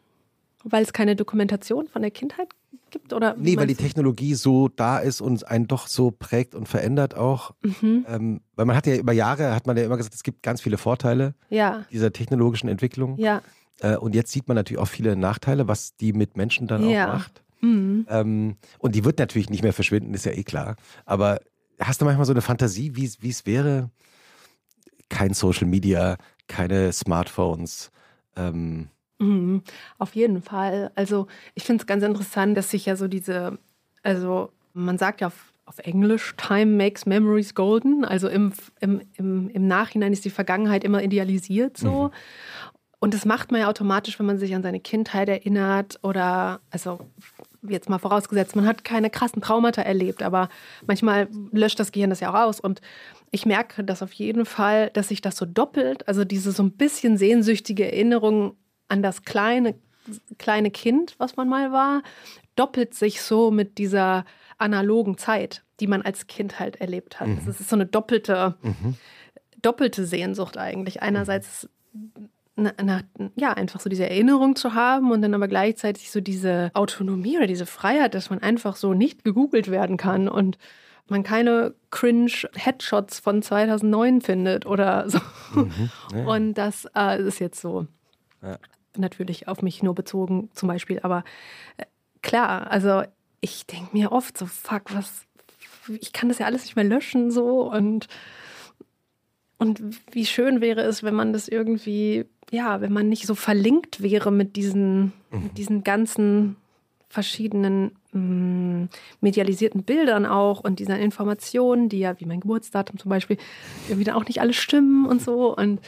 [SPEAKER 2] weil es keine Dokumentation von der Kindheit gibt? Oder
[SPEAKER 1] nee, weil die Technologie so da ist und einen doch so prägt und verändert auch. Mhm. Ähm, weil man hat ja über Jahre, hat man ja immer gesagt, es gibt ganz viele Vorteile
[SPEAKER 2] ja.
[SPEAKER 1] dieser technologischen Entwicklung.
[SPEAKER 2] Ja.
[SPEAKER 1] Äh, und jetzt sieht man natürlich auch viele Nachteile, was die mit Menschen dann
[SPEAKER 2] ja.
[SPEAKER 1] auch macht. Mhm. Ähm, und die wird natürlich nicht mehr verschwinden, ist ja eh klar. Aber hast du manchmal so eine Fantasie, wie es wäre? Kein Social Media, keine Smartphones. Ähm,
[SPEAKER 2] Mhm, auf jeden Fall. Also ich finde es ganz interessant, dass sich ja so diese, also man sagt ja auf, auf Englisch, Time makes memories golden. Also im, im, im, im Nachhinein ist die Vergangenheit immer idealisiert so. Mhm. Und das macht man ja automatisch, wenn man sich an seine Kindheit erinnert oder, also jetzt mal vorausgesetzt, man hat keine krassen Traumata erlebt, aber manchmal löscht das Gehirn das ja auch aus. Und ich merke das auf jeden Fall, dass sich das so doppelt, also diese so ein bisschen sehnsüchtige Erinnerung an das kleine, kleine Kind, was man mal war, doppelt sich so mit dieser analogen Zeit, die man als Kind halt erlebt hat. Mhm. Es ist so eine doppelte, mhm. doppelte Sehnsucht eigentlich. Einerseits nach, ja, einfach so diese Erinnerung zu haben und dann aber gleichzeitig so diese Autonomie oder diese Freiheit, dass man einfach so nicht gegoogelt werden kann und man keine cringe Headshots von 2009 findet oder so. Mhm, ja. Und das äh, ist jetzt so. Ja natürlich auf mich nur bezogen zum Beispiel, aber äh, klar, also ich denke mir oft so, fuck, was, ich kann das ja alles nicht mehr löschen so und und wie schön wäre es, wenn man das irgendwie, ja, wenn man nicht so verlinkt wäre mit diesen, mhm. mit diesen ganzen verschiedenen mh, mm, medialisierten Bildern auch und diesen Informationen, die ja, wie mein Geburtsdatum zum Beispiel, irgendwie dann auch nicht alle stimmen und so. Und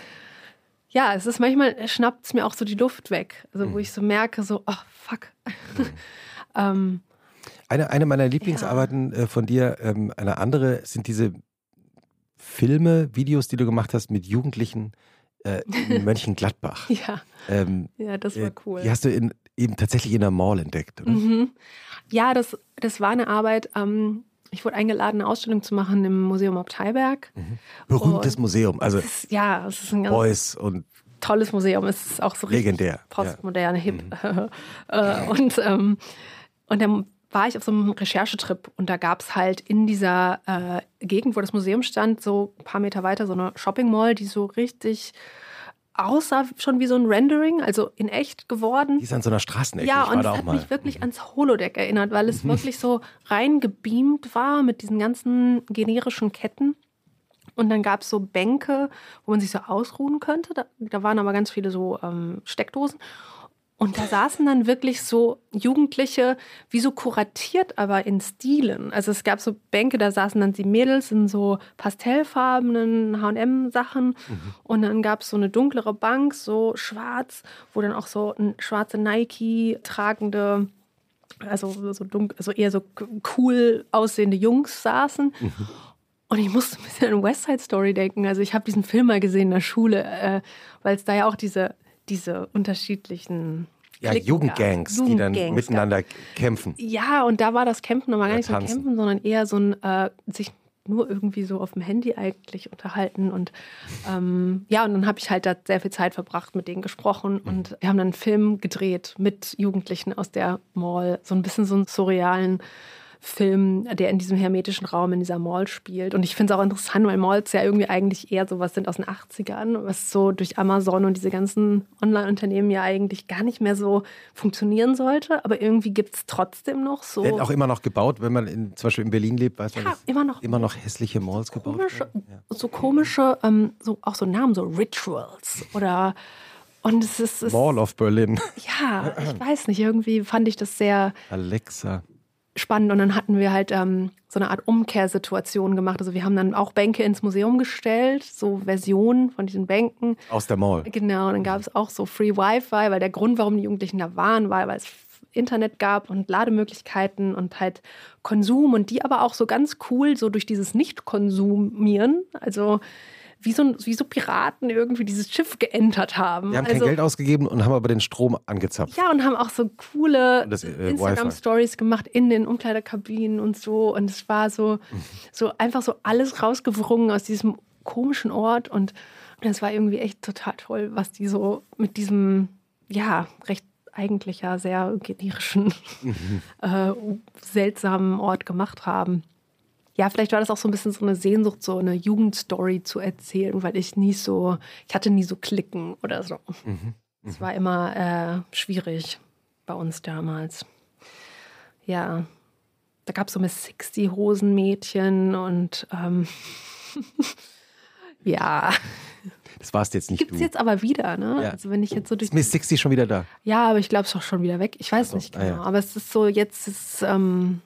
[SPEAKER 2] ja, es ist manchmal schnappt es mir auch so die Luft weg. Also wo mhm. ich so merke, so, oh fuck. Mhm. ähm,
[SPEAKER 1] eine, eine meiner Lieblingsarbeiten ja. äh, von dir, ähm, eine andere, sind diese Filme, Videos, die du gemacht hast mit Jugendlichen äh, in Mönchengladbach.
[SPEAKER 2] ja. Ähm, ja, das war äh, cool.
[SPEAKER 1] Die hast du in, eben tatsächlich in der Mall entdeckt, oder?
[SPEAKER 2] Mhm. Ja, das, das war eine Arbeit. Ähm, ich wurde eingeladen, eine Ausstellung zu machen im Museum Abteiberg. Mhm.
[SPEAKER 1] Berühmtes und Museum. Also
[SPEAKER 2] es ist, ja, es ist ein
[SPEAKER 1] ganz Beuys und
[SPEAKER 2] tolles Museum. Es ist auch so
[SPEAKER 1] legendär.
[SPEAKER 2] Postmoderne, ja. hip. Mhm. Äh, und, ähm, und dann war ich auf so einem Recherchetrip und da gab es halt in dieser äh, Gegend, wo das Museum stand, so ein paar Meter weiter so eine Shopping Mall, die so richtig aussah schon wie so ein Rendering, also in echt geworden.
[SPEAKER 1] Die ist an so einer Straßenecke.
[SPEAKER 2] Ja, und es hat mal. mich wirklich mhm. ans Holodeck erinnert, weil es mhm. wirklich so reingebeamt war mit diesen ganzen generischen Ketten. Und dann gab es so Bänke, wo man sich so ausruhen könnte. Da, da waren aber ganz viele so ähm, Steckdosen. Und da saßen dann wirklich so Jugendliche, wie so kuratiert, aber in Stilen. Also es gab so Bänke, da saßen dann die Mädels in so pastellfarbenen HM-Sachen. Mhm. Und dann gab es so eine dunklere Bank, so schwarz, wo dann auch so schwarze Nike tragende, also so dunkel, also eher so cool aussehende Jungs saßen. Mhm. Und ich musste ein bisschen an West Side Story denken. Also ich habe diesen Film mal gesehen in der Schule, äh, weil es da ja auch diese diese unterschiedlichen
[SPEAKER 1] ja, Klicken Jugendgangs, die dann miteinander gab. kämpfen.
[SPEAKER 2] Ja, und da war das Kämpfen aber gar nicht so ein Kämpfen, sondern eher so ein äh, sich nur irgendwie so auf dem Handy eigentlich unterhalten. Und ähm, ja, und dann habe ich halt da sehr viel Zeit verbracht, mit denen gesprochen. Mhm. Und wir haben dann einen Film gedreht mit Jugendlichen aus der Mall, so ein bisschen so einen surrealen Film, der in diesem hermetischen Raum in dieser Mall spielt. Und ich finde es auch interessant, weil Malls ja irgendwie eigentlich eher sowas sind aus den 80ern, was so durch Amazon und diese ganzen Online-Unternehmen ja eigentlich gar nicht mehr so funktionieren sollte. Aber irgendwie gibt es trotzdem noch so.
[SPEAKER 1] Werden auch immer noch gebaut, wenn man in, zum Beispiel in Berlin lebt, weiß man,
[SPEAKER 2] ja, immer noch,
[SPEAKER 1] immer noch hässliche Malls
[SPEAKER 2] komische,
[SPEAKER 1] gebaut
[SPEAKER 2] werden. Ja. So komische, ähm, so, auch so Namen, so Rituals oder und es ist. Es,
[SPEAKER 1] Mall of Berlin.
[SPEAKER 2] Ja, ich weiß nicht, irgendwie fand ich das sehr.
[SPEAKER 1] Alexa.
[SPEAKER 2] Spannend. Und dann hatten wir halt ähm, so eine Art Umkehrsituation gemacht. Also wir haben dann auch Bänke ins Museum gestellt, so Versionen von diesen Bänken.
[SPEAKER 1] Aus der Mall.
[SPEAKER 2] Genau, und dann gab es auch so Free Wi-Fi, weil der Grund, warum die Jugendlichen da waren, war, weil es Internet gab und Lademöglichkeiten und halt Konsum und die aber auch so ganz cool so durch dieses Nicht-Konsumieren, also wie so, wie so Piraten irgendwie dieses Schiff geentert haben.
[SPEAKER 1] Die haben
[SPEAKER 2] also,
[SPEAKER 1] kein Geld ausgegeben und haben aber den Strom angezapft.
[SPEAKER 2] Ja, und haben auch so coole
[SPEAKER 1] äh,
[SPEAKER 2] Instagram-Stories gemacht in den Umkleidekabinen und so. Und es war so, so einfach so alles rausgewrungen aus diesem komischen Ort. Und es war irgendwie echt total toll, was die so mit diesem, ja, recht eigentlich ja sehr generischen, äh, seltsamen Ort gemacht haben. Ja, vielleicht war das auch so ein bisschen so eine Sehnsucht, so eine Jugendstory zu erzählen, weil ich nie so, ich hatte nie so Klicken oder so. Es war immer äh, schwierig bei uns damals. Ja, da gab es so Miss 60 Hosenmädchen und ähm, ja,
[SPEAKER 1] Das warst jetzt nicht
[SPEAKER 2] gibt es
[SPEAKER 1] du.
[SPEAKER 2] jetzt aber wieder, ne?
[SPEAKER 1] Ja.
[SPEAKER 2] Also wenn ich jetzt so durch
[SPEAKER 1] Ist Miss 60 schon wieder da?
[SPEAKER 2] Ja, aber ich glaube, es ist auch schon wieder weg. Ich weiß
[SPEAKER 1] so,
[SPEAKER 2] nicht
[SPEAKER 1] ah,
[SPEAKER 2] genau.
[SPEAKER 1] ja.
[SPEAKER 2] Aber es ist so, jetzt ist, ähm,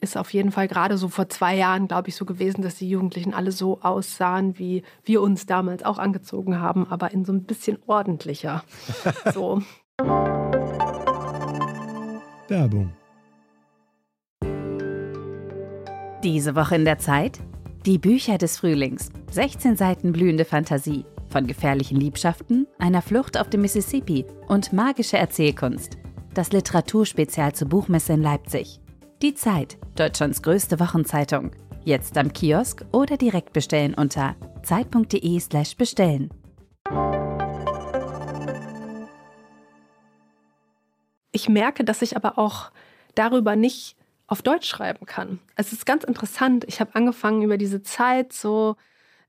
[SPEAKER 2] ist auf jeden Fall gerade so vor zwei Jahren, glaube ich, so gewesen, dass die Jugendlichen alle so aussahen, wie wir uns damals auch angezogen haben, aber in so ein bisschen ordentlicher. so.
[SPEAKER 3] Werbung.
[SPEAKER 4] Diese Woche in der Zeit? Die Bücher des Frühlings. 16 Seiten blühende Fantasie. Von gefährlichen Liebschaften, einer Flucht auf dem Mississippi und magische Erzählkunst. Das Literaturspezial zur Buchmesse in Leipzig. Die Zeit, Deutschlands größte Wochenzeitung. Jetzt am Kiosk oder direkt bestellen unter zeit.de/slash bestellen.
[SPEAKER 2] Ich merke, dass ich aber auch darüber nicht auf Deutsch schreiben kann. Es ist ganz interessant. Ich habe angefangen über diese Zeit so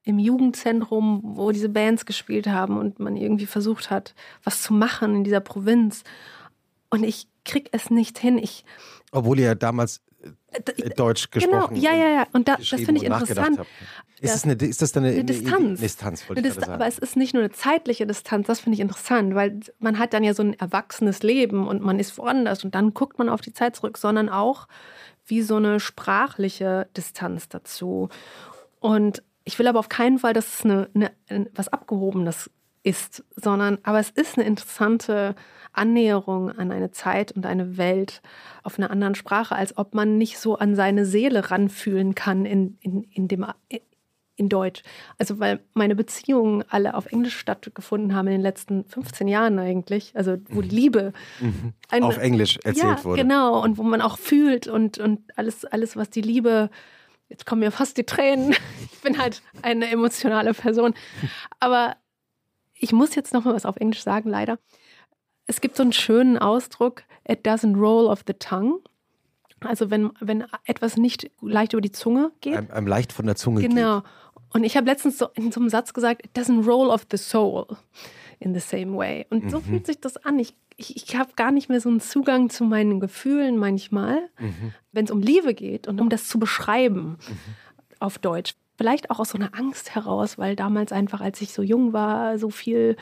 [SPEAKER 2] im Jugendzentrum, wo diese Bands gespielt haben und man irgendwie versucht hat, was zu machen in dieser Provinz. Und ich krieg es nicht hin. Ich
[SPEAKER 1] Obwohl ihr ja damals äh, Deutsch gesprochen
[SPEAKER 2] Genau, ja, ja, ja. Und da, das finde ich interessant.
[SPEAKER 1] habt. Ist,
[SPEAKER 2] Das-
[SPEAKER 1] es eine, ist das dann eine,
[SPEAKER 2] eine Distanz.
[SPEAKER 1] Distanz,
[SPEAKER 2] Eine
[SPEAKER 1] ich
[SPEAKER 2] Dista-
[SPEAKER 1] gerade
[SPEAKER 2] aber es ist nicht nur eine zeitliche Distanz, das finde ich interessant, weil man hat dann ja so ein erwachsenes Leben und man ist woanders und dann guckt man auf die Zeit zurück, sondern auch wie so eine sprachliche Distanz dazu. Und ich will aber auf keinen Fall, dass es eine, eine, ein- was Abgehobenes ist, sondern aber es ist eine interessante Annäherung an eine Zeit und eine Welt auf einer anderen Sprache, als ob man nicht so an seine Seele ranfühlen kann in, in, in dem in Deutsch. Also weil meine Beziehungen alle auf Englisch stattgefunden haben in den letzten 15 Jahren eigentlich. Also wo die Liebe eine-
[SPEAKER 1] Mhm. Auf Englisch erzählt
[SPEAKER 2] ja,
[SPEAKER 1] wurde.
[SPEAKER 2] Genau, und wo man auch fühlt und, und alles, alles, was die Liebe, jetzt kommen mir fast die Tränen. Ich bin halt eine emotionale Person. Aber ich muss jetzt noch mal was auf Englisch sagen, leider. Es gibt so einen schönen Ausdruck, it doesn't roll off the tongue. Also wenn, wenn etwas nicht leicht über die Zunge geht.
[SPEAKER 1] Einem, einem leicht von der Zunge
[SPEAKER 2] Genau. Und ich habe letztens so in so einem Satz gesagt, it doesn't roll off the soul in the same way. Und
[SPEAKER 1] Mhm.
[SPEAKER 2] so fühlt sich das an. Ich, ich, ich habe gar nicht mehr so einen Zugang zu meinen Gefühlen manchmal,
[SPEAKER 1] Mhm.
[SPEAKER 2] wenn es um Liebe geht und um das zu beschreiben auf Deutsch. Vielleicht auch aus so einer Angst heraus, weil damals einfach, als ich so jung war, so viel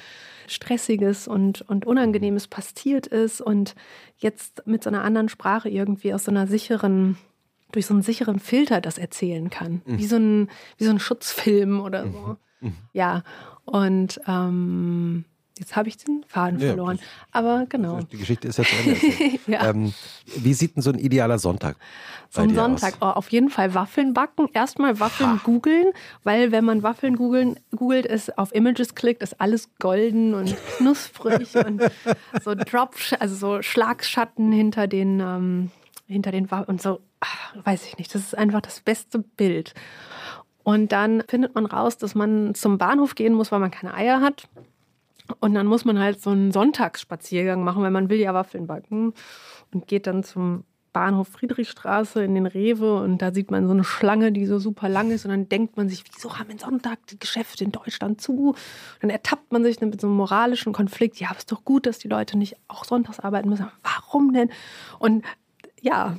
[SPEAKER 2] Stressiges und, und Unangenehmes passiert ist und jetzt mit so einer anderen Sprache irgendwie aus so einer sicheren durch so einen sicheren Filter das erzählen kann. Wie, so ein, wie so ein Schutzfilm oder so. Ja, und ähm, jetzt habe ich den Faden
[SPEAKER 1] Ja,
[SPEAKER 2] verloren. Aber genau.
[SPEAKER 1] Die Geschichte ist ja zu Ende. erzählt.
[SPEAKER 2] Ja.
[SPEAKER 1] ähm, wie sieht denn so ein idealer Sonntag
[SPEAKER 2] So ein Sonntag. Oh, auf jeden Fall Waffeln backen. Erstmal Waffeln googeln, weil wenn man Waffeln googeln, googelt, ist auf Images klickt, ist alles golden und knusprig und so Drop, also so Schlagschatten hinter den, ähm, hinter den Waffeln und so, ach, weiß ich nicht. Das ist einfach das beste Bild. Und dann findet man raus, dass man zum Bahnhof gehen muss, weil man keine Eier hat. Und dann muss man halt so einen Sonntagsspaziergang machen, weil man will ja Waffeln backen. Und geht dann zum Bahnhof Friedrichstraße in den Rewe und da sieht man so eine Schlange, die so super lang ist. Und dann denkt man sich, wieso haben wir Sonntag die Geschäfte in Deutschland zu? Und dann ertappt man sich mit so einem moralischen Konflikt. Ja, aber ist doch gut, dass die Leute nicht auch sonntags arbeiten müssen. Warum denn? Und ja,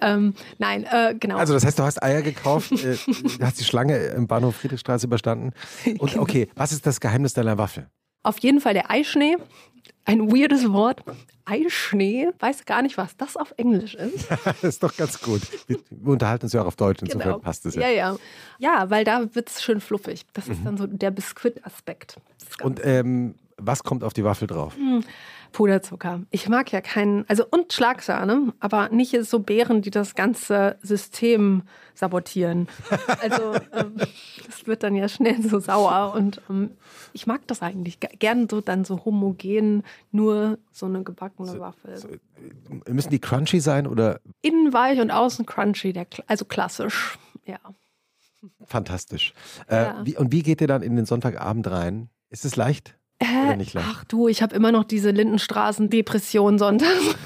[SPEAKER 2] ähm, nein, äh, genau.
[SPEAKER 1] Also das heißt, du hast Eier gekauft, äh, du hast die Schlange im Bahnhof Friedrichstraße überstanden. Und
[SPEAKER 2] Genau.
[SPEAKER 1] okay, was ist das Geheimnis deiner Waffe?
[SPEAKER 2] Auf jeden Fall der Eischnee. ein weirdes Wort. Eischnee. Weiß gar nicht, was das auf Englisch ist.
[SPEAKER 1] das ist doch ganz gut. Wir, unterhalten uns ja auch auf Deutsch, insofern genau. passt es
[SPEAKER 2] ja. Ja, ja. Ja, weil da wird es schön fluffig. Das ist mhm. dann so der Biskuit-Aspekt.
[SPEAKER 1] Und ähm, was kommt auf die Waffel drauf? Mhm.
[SPEAKER 2] Puderzucker. Ich mag ja keinen, also und Schlagsahne, aber nicht so Beeren, die das ganze System sabotieren. Also ähm, das wird dann ja schnell so sauer und ähm, ich mag das eigentlich gern so dann so homogen, nur so eine gebackene so, Waffel. So,
[SPEAKER 1] äh, müssen die crunchy sein oder?
[SPEAKER 2] Innen weich und außen crunchy, der, also klassisch, ja.
[SPEAKER 1] Fantastisch. Äh, ja. Wie, und wie geht ihr dann in den Sonntagabend rein? Ist es leicht? Äh,
[SPEAKER 2] ach du, ich habe immer noch diese Lindenstraßen-Depression sonntags.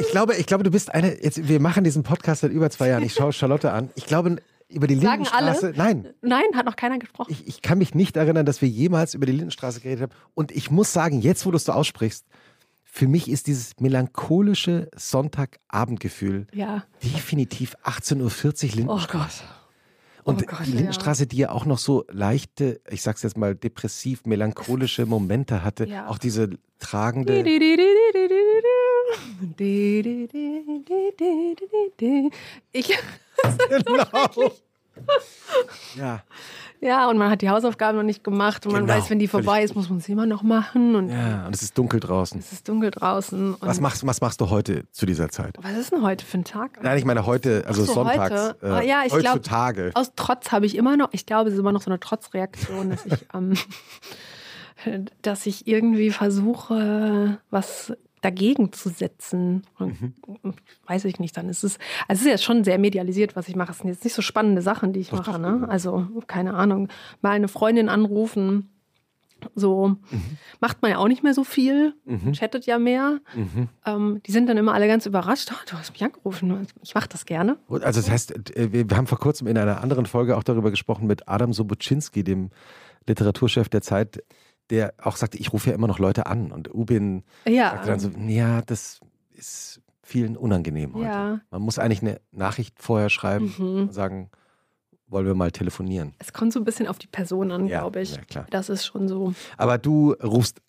[SPEAKER 1] ich, glaube, ich glaube, du bist eine. Jetzt, wir machen diesen Podcast seit über zwei Jahren. Ich schaue Charlotte an. Ich glaube, über die Sagen Lindenstraße.
[SPEAKER 2] Alle?
[SPEAKER 1] Nein.
[SPEAKER 2] Nein, hat noch keiner gesprochen.
[SPEAKER 1] Ich, ich, kann mich nicht erinnern, dass wir jemals über die Lindenstraße geredet haben. Und ich muss sagen, jetzt, wo du es so aussprichst, für mich ist dieses melancholische Sonntagabendgefühl
[SPEAKER 2] ja.
[SPEAKER 1] definitiv 18.40 Uhr Lindenstraße.
[SPEAKER 2] Oh Gott.
[SPEAKER 1] Und oh Gott, die Lindenstraße, ja. die ja auch noch so leichte, ich sag's jetzt mal, depressiv, melancholische Momente hatte. Ja. Auch diese tragende.
[SPEAKER 2] Ich. genau.
[SPEAKER 1] Ja.
[SPEAKER 2] Ja, und man hat die Hausaufgaben noch nicht gemacht und man genau, weiß, wenn die vorbei ist, muss man sie immer noch machen. Und
[SPEAKER 1] ja, und es ist dunkel draußen.
[SPEAKER 2] Es ist dunkel draußen.
[SPEAKER 1] was, machst, was machst du heute zu dieser Zeit?
[SPEAKER 2] Was ist denn heute für ein Tag?
[SPEAKER 1] Nein, ich meine heute, also so, sonntags. Heute. Äh, ja, ich heutzutage.
[SPEAKER 2] Glaub, aus Trotz habe ich immer noch, ich glaube, es ist immer noch so eine Trotzreaktion, dass ich, ähm, dass ich irgendwie versuche, was dagegen zu setzen. Mhm. Weiß ich nicht, dann ist es, also es ist ja schon sehr medialisiert, was ich mache. Es sind jetzt nicht so spannende Sachen, die ich mache. Ne? Also, keine Ahnung, mal eine Freundin anrufen. So mhm. macht man ja auch nicht mehr so viel, mhm. chattet ja mehr. Mhm. Ähm, die sind dann immer alle ganz überrascht. Oh, du hast mich angerufen. Ich mache das gerne.
[SPEAKER 1] Also das heißt, äh, wir haben vor kurzem in einer anderen Folge auch darüber gesprochen mit Adam Sobuczynski, dem Literaturchef der Zeit, der auch sagte, ich rufe ja immer noch Leute an. Und Ubin ja. sagte dann so, ja, das ist vielen unangenehm heute. Ja. Man muss eigentlich eine Nachricht vorher schreiben mhm. und sagen, wollen wir mal telefonieren.
[SPEAKER 2] Es kommt so ein bisschen auf die Person an, ja, glaube ich. Ja, klar. Das ist schon so.
[SPEAKER 1] Aber du rufst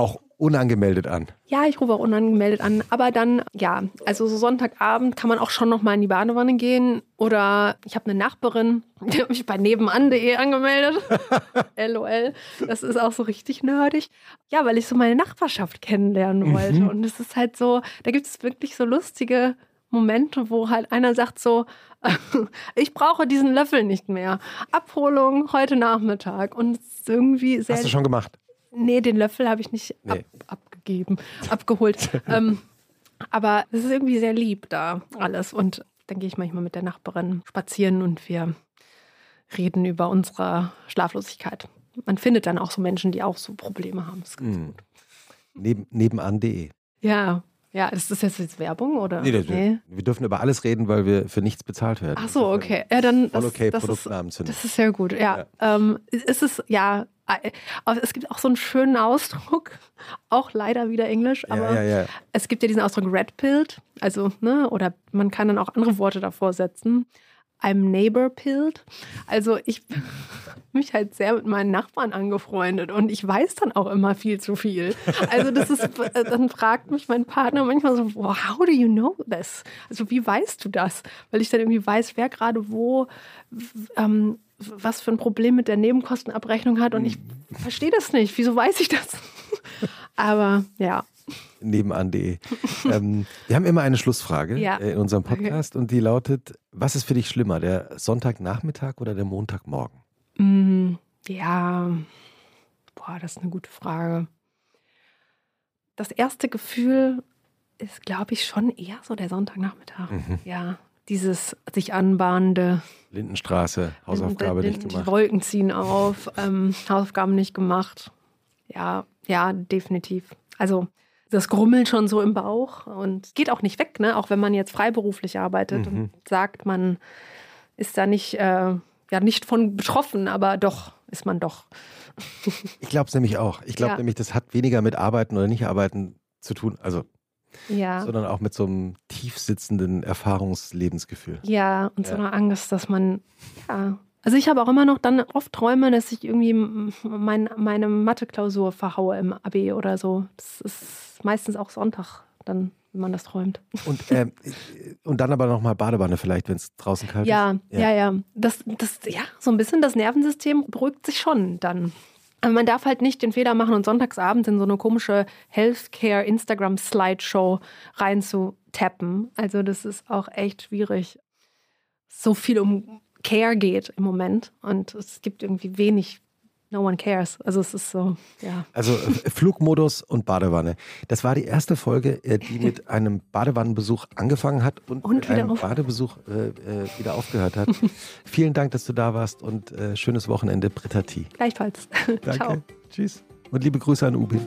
[SPEAKER 1] auch unangemeldet an.
[SPEAKER 2] Ja, ich rufe auch unangemeldet an. Aber dann, ja, also so Sonntagabend kann man auch schon noch mal in die Badewanne gehen. Oder ich habe eine Nachbarin, die hat mich bei nebenan.de angemeldet. LOL. Das ist auch so richtig nerdig. Ja, weil ich so meine Nachbarschaft kennenlernen wollte. Mhm. Und es ist halt so, da gibt es wirklich so lustige Momente, wo halt einer sagt so, ich brauche diesen Löffel nicht mehr. Abholung heute Nachmittag. Und es ist irgendwie sehr.
[SPEAKER 1] Hast du schon gemacht?
[SPEAKER 2] Nee, den Löffel habe ich nicht nee. ab, abgegeben, abgeholt. ähm, aber es ist irgendwie sehr lieb da alles. Und dann gehe ich manchmal mit der Nachbarin spazieren und wir reden über unsere Schlaflosigkeit. Man findet dann auch so Menschen, die auch so Probleme haben. Das ist ganz mhm. gut.
[SPEAKER 1] Neben, nebenan.de.
[SPEAKER 2] Ja, ja, ist das jetzt, Werbung oder?
[SPEAKER 1] Nee, nee, Wir dürfen über alles reden, weil wir für nichts bezahlt werden.
[SPEAKER 2] Ach so, okay. Ja, dann
[SPEAKER 1] voll okay,
[SPEAKER 2] das,
[SPEAKER 1] Produktnamen
[SPEAKER 2] zu nennen. Das ist sehr gut. Ja, ja. Ähm, ist es ja. Es gibt auch so einen schönen Ausdruck, auch leider wieder Englisch, aber ja, ja, es gibt ja diesen Ausdruck Red Pilled, also ne, oder man kann dann auch andere Worte davor setzen. I'm neighbor pilled. Also ich mich halt sehr mit meinen Nachbarn angefreundet und ich weiß dann auch immer viel zu viel. Also das ist, dann fragt mich mein Partner manchmal so, wow, how do you know this? Also wie weißt du das? Weil ich dann irgendwie weiß, wer gerade wo, ähm, was für ein Problem mit der Nebenkostenabrechnung hat und ich verstehe das nicht. Wieso weiß ich das? Aber ja,
[SPEAKER 1] nebenan.de. ähm, wir haben immer eine Schlussfrage ja. in unserem Podcast okay. und die lautet: Was ist für dich schlimmer, der Sonntagnachmittag oder der Montagmorgen?
[SPEAKER 2] Mm, ja, boah, das ist eine gute Frage. Das erste Gefühl ist, glaube ich, schon eher so der Sonntagnachmittag. Mhm. Ja, dieses sich anbahnende.
[SPEAKER 1] Lindenstraße, Hausaufgabe
[SPEAKER 2] nicht
[SPEAKER 1] gemacht.
[SPEAKER 2] Die Wolken ziehen auf, ähm, Hausaufgaben nicht gemacht. Ja, ja, definitiv. Also das Grummeln schon so im Bauch und geht auch nicht weg, ne? Auch wenn man jetzt freiberuflich arbeitet mhm. und sagt, man ist da nicht, äh, ja, nicht von betroffen, aber doch ist man doch.
[SPEAKER 1] ich glaube es nämlich auch. Ich glaube ja. nämlich, das hat weniger mit Arbeiten oder Nicht-Arbeiten zu tun. Also ja. sondern auch mit so einem tief sitzenden Erfahrungslebensgefühl.
[SPEAKER 2] Ja, und ja. so einer Angst, dass man ja, Also ich habe auch immer noch dann oft Träume, dass ich irgendwie mein, meine Mathe-Klausur verhaue im AB oder so. Das ist meistens auch Sonntag dann wenn man das träumt.
[SPEAKER 1] Und, ähm, und dann aber nochmal Badewanne vielleicht, wenn es draußen kalt
[SPEAKER 2] ja,
[SPEAKER 1] ist.
[SPEAKER 2] Ja, ja, ja. Das, das, ja, so ein bisschen das Nervensystem beruhigt sich schon dann. Aber man darf halt nicht den Fehler machen und sonntagsabends in so eine komische Healthcare Instagram Slideshow reinzutappen. Also das ist auch echt schwierig. So viel um Care geht im Moment und es gibt irgendwie wenig no one cares. Also es ist so, ja.
[SPEAKER 1] Also äh, Flugmodus und Badewanne. Das war die erste Folge, äh, die mit einem Badewannenbesuch angefangen hat und, und mit einem auf. Badebesuch äh, äh, wieder aufgehört hat. Vielen Dank, dass du da warst und äh, schönes Wochenende, Britta T.
[SPEAKER 2] Gleichfalls.
[SPEAKER 1] Danke. Ciao. Tschüss. Und liebe Grüße an Ubin.